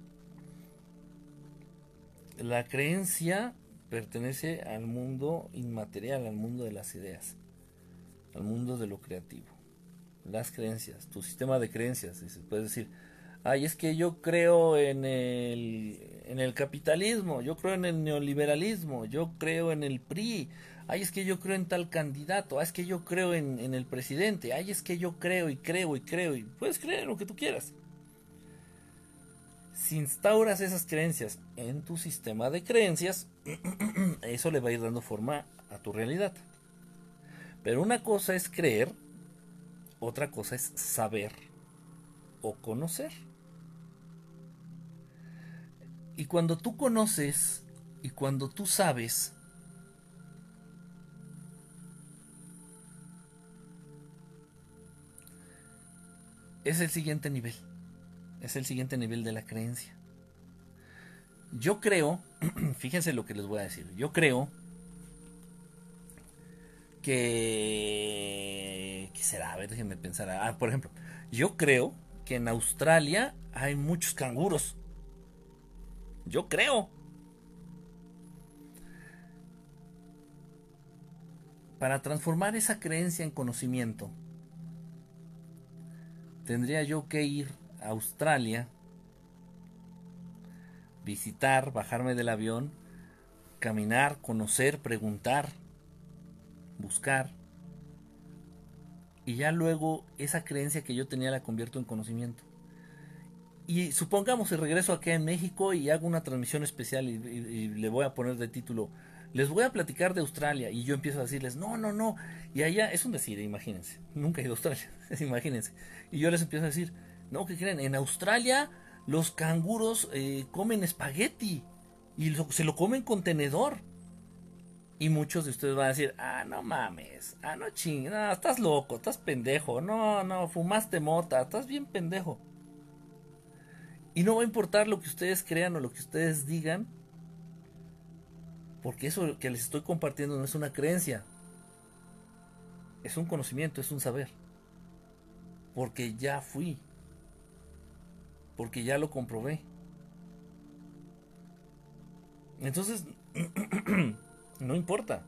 La creencia pertenece al mundo inmaterial, al mundo de las ideas, al mundo de lo creativo. Las creencias, tu sistema de creencias, puedes decir, ay, es que yo creo en el, en el capitalismo, yo creo en el neoliberalismo, yo creo en el PRI, ay, es que yo creo en tal candidato, ay, es que yo creo en, en el presidente, ay, es que yo creo y creo y creo y puedes creer lo que tú quieras. Si instauras esas creencias en tu sistema de creencias, [CLEARS THROAT] eso le va a ir dando forma a tu realidad. Pero una cosa es creer, otra cosa es saber o conocer. Y cuando tú conoces y cuando tú sabes, es el siguiente nivel. Es el siguiente nivel de la creencia. Yo creo, [CLEARS THROAT] fíjense lo que les voy a decir, yo creo que... ¿Qué será? A ver, déjenme pensar. Ah, por ejemplo, yo creo que en Australia hay muchos canguros. Yo creo. Para transformar esa creencia en conocimiento, tendría yo que ir Australia, visitar, bajarme del avión, caminar, conocer, preguntar, buscar. Y ya luego esa creencia que yo tenía la convierto en conocimiento. Y supongamos, el regreso aquí en México y hago una transmisión especial y, le voy a poner de título, les voy a platicar de Australia y yo empiezo a decirles, no, no, no, y allá es un decir, imagínense, nunca he ido a Australia, [LAUGHS] imagínense, y yo les empiezo a decir, no, ¿qué creen? En Australia los canguros eh, comen espagueti y se lo comen con tenedor. Y muchos de ustedes van a decir, ah, no mames, ah, no ching, estás loco, estás pendejo, no, no, fumaste mota, estás bien pendejo. Y no va a importar lo que ustedes crean o lo que ustedes digan, porque eso que les estoy compartiendo no es una creencia, es un conocimiento, es un saber. Porque ya fui, porque ya lo comprobé. Entonces, [CLEARS THROAT] no importa,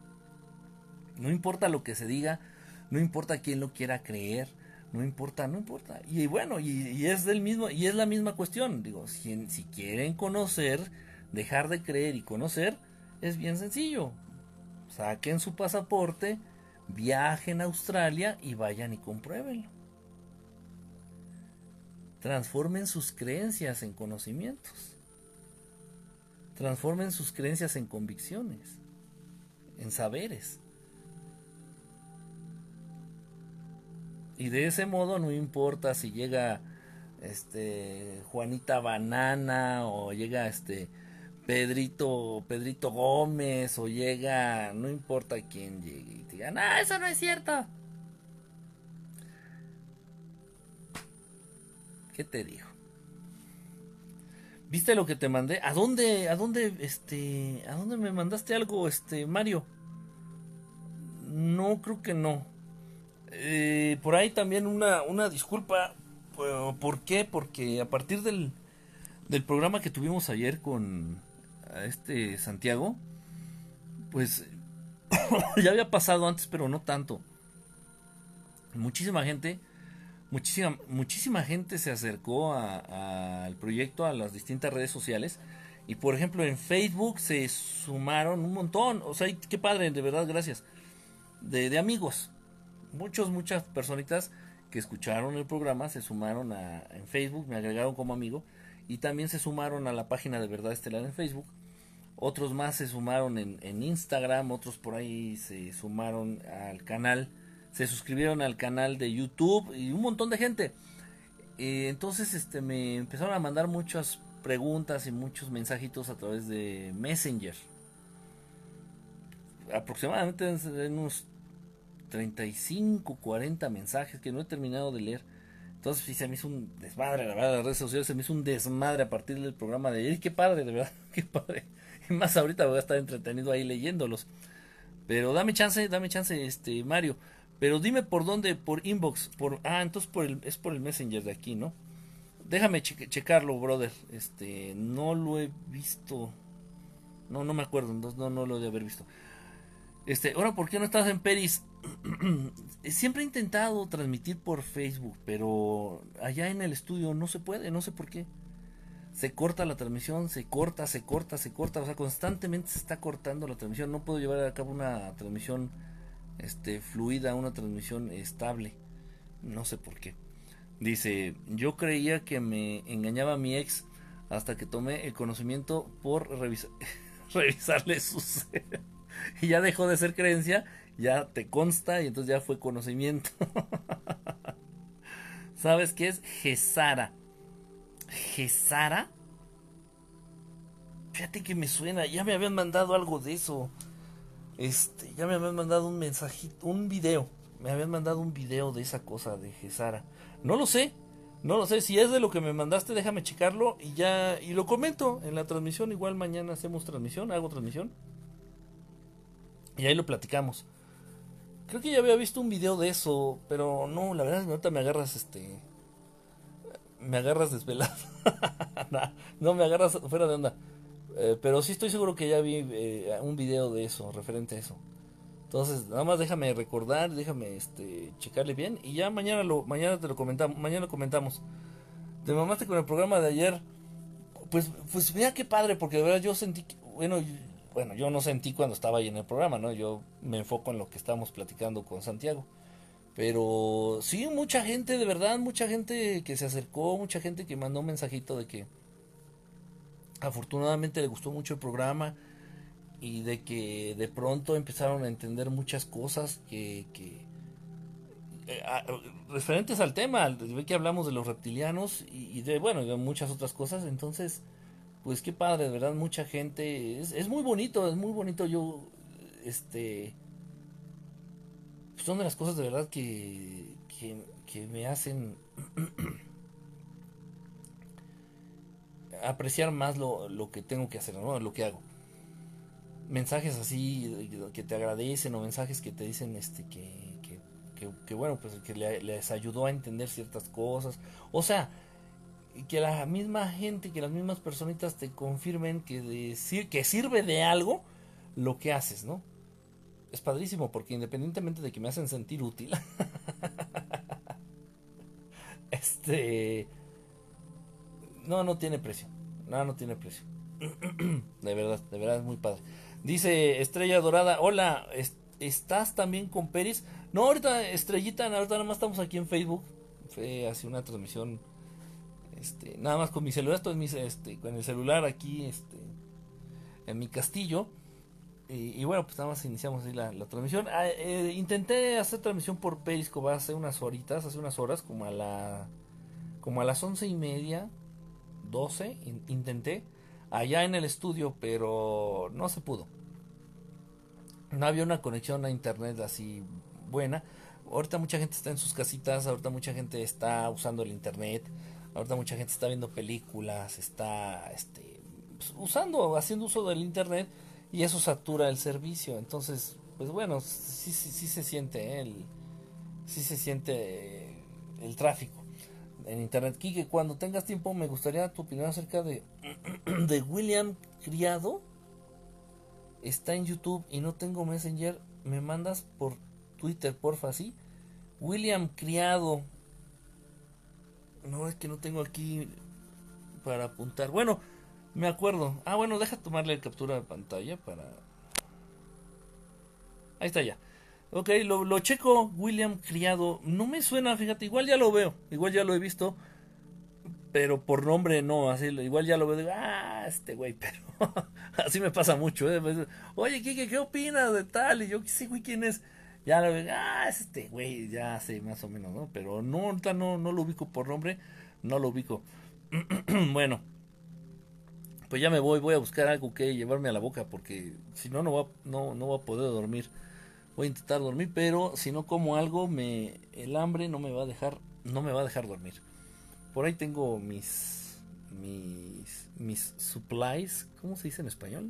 no importa lo que se diga, no importa quién lo quiera creer, no importa, no importa. Y bueno, y, es del mismo, y es la misma cuestión. Digo, si, si quieren conocer, dejar de creer y conocer, es bien sencillo. Saquen su pasaporte, viajen a Australia y vayan y compruébenlo. Transformen sus creencias en conocimientos. Transformen sus creencias en convicciones, en saberes. Y de ese modo no importa si llega este Juanita Banana o llega este Pedrito, Pedrito Gómez o llega, no importa quién llegue y te diga, no, eso no es cierto. ¿Qué te dijo? ¿Viste lo que te mandé? ¿A dónde, a dónde, este, a dónde me mandaste algo, este, Mario? No, creo que no. Eh, por ahí también una, una disculpa. ¿Por qué? Porque a partir del, del programa que tuvimos ayer con este Santiago, pues [COUGHS] ya había pasado antes, pero no tanto. Muchísima gente muchísima, muchísima gente se acercó al proyecto, a las distintas redes sociales. Y por ejemplo en Facebook se sumaron un montón. O sea, qué padre, de verdad, gracias. De, amigos. Muchos, muchas personitas que escucharon el programa se sumaron a, en Facebook, me agregaron como amigo. Y también se sumaron a la página de Verdad Estelar en Facebook. Otros más se sumaron en, en Instagram, otros por ahí se sumaron al canal se suscribieron al canal de YouTube y un montón de gente. entonces este me empezaron a mandar muchas preguntas y muchos mensajitos a través de Messenger. Aproximadamente en unos 35, 40 mensajes que no he terminado de leer. Entonces sí, se me hizo un desmadre, la verdad, las redes sociales se me hizo un desmadre a partir del programa de ayer. Qué padre, de verdad, [LAUGHS] qué padre. Y más ahorita voy a estar entretenido ahí leyéndolos. Pero dame chance, dame chance, este Mario. Pero dime por dónde, por inbox, por ah, entonces por el, es por el Messenger de aquí, ¿no? Déjame checarlo, brother. Este, no lo he visto. No, no me acuerdo, no, no lo he de haber visto. Este, ahora, ¿por qué no estás en Peris? [CLEARS THROAT] Siempre he intentado transmitir por Facebook, pero allá en el estudio no se puede, no sé por qué. Se corta la transmisión, se corta, se corta, se corta, o sea, constantemente se está cortando la transmisión. No puedo llevar a cabo una transmisión este, fluida, una transmisión estable. No sé por qué. Dice, yo creía que me engañaba mi ex hasta que tomé el conocimiento por [LAUGHS] revisarle sus... [LAUGHS] y ya dejó de ser creencia, ya te consta y entonces ya fue conocimiento. [LAUGHS] ¿Sabes qué es? Gesara. ¿Gesara? Fíjate que me suena, ya me habían mandado algo de eso. Este, ya me habían mandado un mensajito, un video. Me habían mandado un video de esa cosa de Gesara. No lo sé, no lo sé. Si es de lo que me mandaste, déjame checarlo y ya. Y lo comento en la transmisión. Igual mañana hacemos transmisión, hago transmisión. Y ahí lo platicamos. Creo que ya había visto un video de eso, pero no, la verdad, ahorita me agarras este. Me agarras desvelado. [LAUGHS] no, me agarras fuera de onda. Eh, pero sí estoy seguro que ya vi eh, un video de eso, referente a eso. Entonces, nada más déjame recordar, déjame este checarle bien y ya mañana lo mañana te lo comentamos, mañana comentamos. Te mamaste con el programa de ayer. Pues pues mira qué padre porque de verdad yo sentí bueno, bueno, yo no sentí cuando estaba ahí en el programa, ¿no? Yo me enfoco en lo que estábamos platicando con Santiago. Pero sí, mucha gente, de verdad, mucha gente que se acercó, mucha gente que mandó un mensajito de que afortunadamente le gustó mucho el programa y de que de pronto empezaron a entender muchas cosas que, eh, referentes al tema, de que hablamos de los reptilianos y, de bueno, de muchas otras cosas, entonces pues qué padre, de verdad mucha gente, es, es muy bonito, es muy bonito. Yo este son de las cosas de verdad que, que, que me hacen [CLEARS THROAT] apreciar más lo, lo que tengo que hacer, ¿no? Lo que hago. Mensajes así que te agradecen o mensajes que te dicen este que, que, que, bueno, pues que les ayudó a entender ciertas cosas. O sea, que la misma gente, que las mismas personitas te confirmen que, que sirve de algo lo que haces, ¿no? Es padrísimo porque independientemente de que me hacen sentir útil, [LAUGHS] este no, no tiene precio. No, no tiene precio. [CLEARS THROAT] de verdad, de verdad es muy padre. Dice Estrella Dorada, hola, ¿estás también con Peris? No, ahorita Estrellita, ahorita nada más estamos aquí en Facebook. Fue así una transmisión, este, nada más con mi celular, estoy mi, este, con el celular aquí, este, en mi castillo. Y, bueno, pues nada más iniciamos ahí la, transmisión. Ah, eh, intenté hacer transmisión por Periscope hace unas horitas, hace unas horas, como a la, como a las once y media 12, intenté. allá en el estudio, pero no se pudo. No había una conexión a internet así buena. Ahorita mucha gente está en sus casitas, ahorita mucha gente está usando el internet, ahorita mucha gente está viendo películas, está este, pues, usando, haciendo uso del internet y eso satura el servicio. Entonces, pues bueno, sí, sí, sí se siente el, sí se siente el tráfico en internet. Kike, cuando tengas tiempo me gustaría tu opinión acerca de, [CLEARS THROAT] de William Criado. Está en YouTube y no tengo Messenger. Me mandas por Twitter, porfa, ¿sí? William Criado. No, es que no tengo aquí para apuntar. Bueno, me acuerdo. Ah, bueno, deja tomarle captura de pantalla para... Ahí está ya. Ok, lo, lo, checo, William Criado. No me suena, fíjate, igual ya lo veo, igual ya lo he visto. Pero por nombre no, así, igual ya lo veo, digo, ah, este güey, [LAUGHS] pero así me pasa mucho. ¿eh? Pues, Oye, Kike, ¿qué opinas de tal? Y yo, sí, güey, ¿quién es? Ya lo veo, ah, este güey, ya sé, más o menos, ¿no? Pero no, no, no lo ubico por nombre, no lo ubico. [CLEARS THROAT] bueno, pues ya me voy, voy a buscar algo que llevarme a la boca, porque si no, no va, no, no va a poder dormir voy a intentar dormir, pero si no como algo, me el hambre no me va a dejar, no me va a dejar dormir. Por ahí tengo mis mis mis supplies, ¿cómo se dice en español?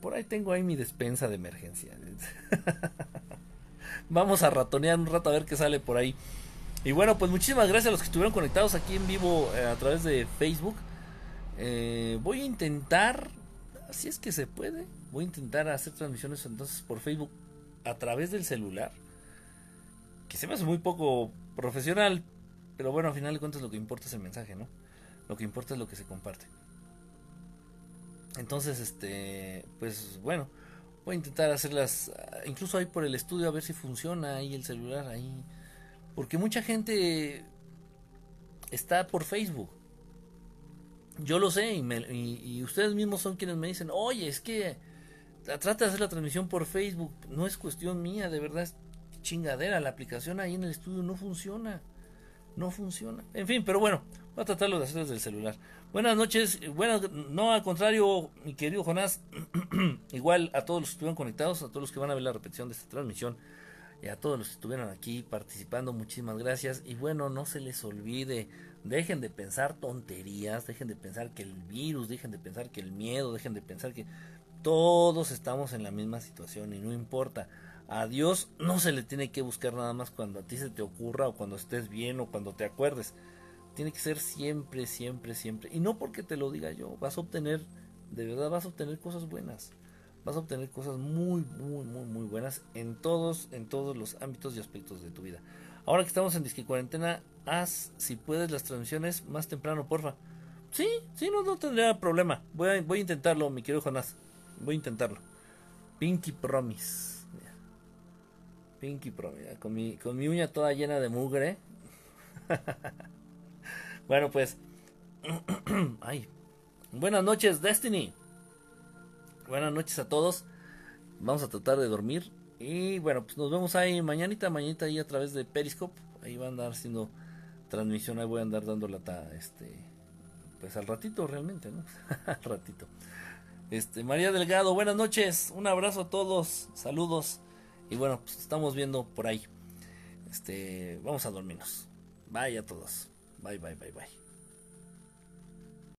Por ahí tengo ahí mi despensa de emergencia. [LAUGHS] Vamos a ratonear un rato a ver qué sale por ahí. Y bueno, pues muchísimas gracias a los que estuvieron conectados aquí en vivo eh, a través de Facebook. Eh, voy a intentar, si es que se puede, voy a intentar hacer transmisiones entonces por Facebook a través del celular. Que se me hace muy poco profesional. Pero bueno, al final de cuentas lo que importa es el mensaje, ¿no? Lo que importa es lo que se comparte. Entonces, este, pues bueno, voy a intentar hacerlas, incluso ahí por el estudio, a ver si funciona ahí el celular, ahí. Porque mucha gente está por Facebook. Yo lo sé y, y ustedes mismos son quienes me dicen, oye, es que trata de hacer la transmisión por Facebook. No es cuestión mía, de verdad es chingadera. La aplicación ahí en el estudio no funciona. No funciona. En fin, pero bueno, voy a tratarlo de hacer desde el celular. Buenas noches. Bueno, no al contrario, mi querido Jonás. [CLEARS THROAT] igual a todos los que estuvieron conectados, a todos los que van a ver la repetición de esta transmisión y a todos los que estuvieron aquí participando, muchísimas gracias. Y bueno, no se les olvide, dejen de pensar tonterías, dejen de pensar que el virus, dejen de pensar que el miedo, dejen de pensar que todos estamos en la misma situación y no importa. A Dios no se le tiene que buscar nada más cuando a ti se te ocurra o cuando estés bien o cuando te acuerdes. Tiene que ser siempre, siempre, siempre. Y no porque te lo diga yo, vas a obtener, de verdad vas a obtener cosas buenas. Vas a obtener cosas muy, muy, muy, muy buenas en todos, en todos los ámbitos y aspectos de tu vida. Ahora que estamos en disque cuarentena, haz, si puedes, las transmisiones más temprano, porfa. Sí, sí, no, no tendría problema. Voy a, voy a intentarlo, mi querido Jonás. Voy a intentarlo. Pinky Promise. Pinky Promise. Con mi, con mi uña toda llena de mugre. [LAUGHS] bueno, pues. [CLEARS THROAT] Ay. Buenas noches, Destiny. Buenas noches a todos. Vamos a tratar de dormir. Y bueno, pues nos vemos ahí mañanita, mañanita ahí a través de Periscope. Ahí va a andar haciendo transmisión. Ahí voy a andar dando la este. Pues al ratito realmente, ¿no? [LAUGHS] al ratito. Este, María Delgado, buenas noches, un abrazo a todos, saludos. Y bueno, pues estamos viendo por ahí. Este, vamos a dormirnos. Bye a todos. Bye, bye, bye, bye.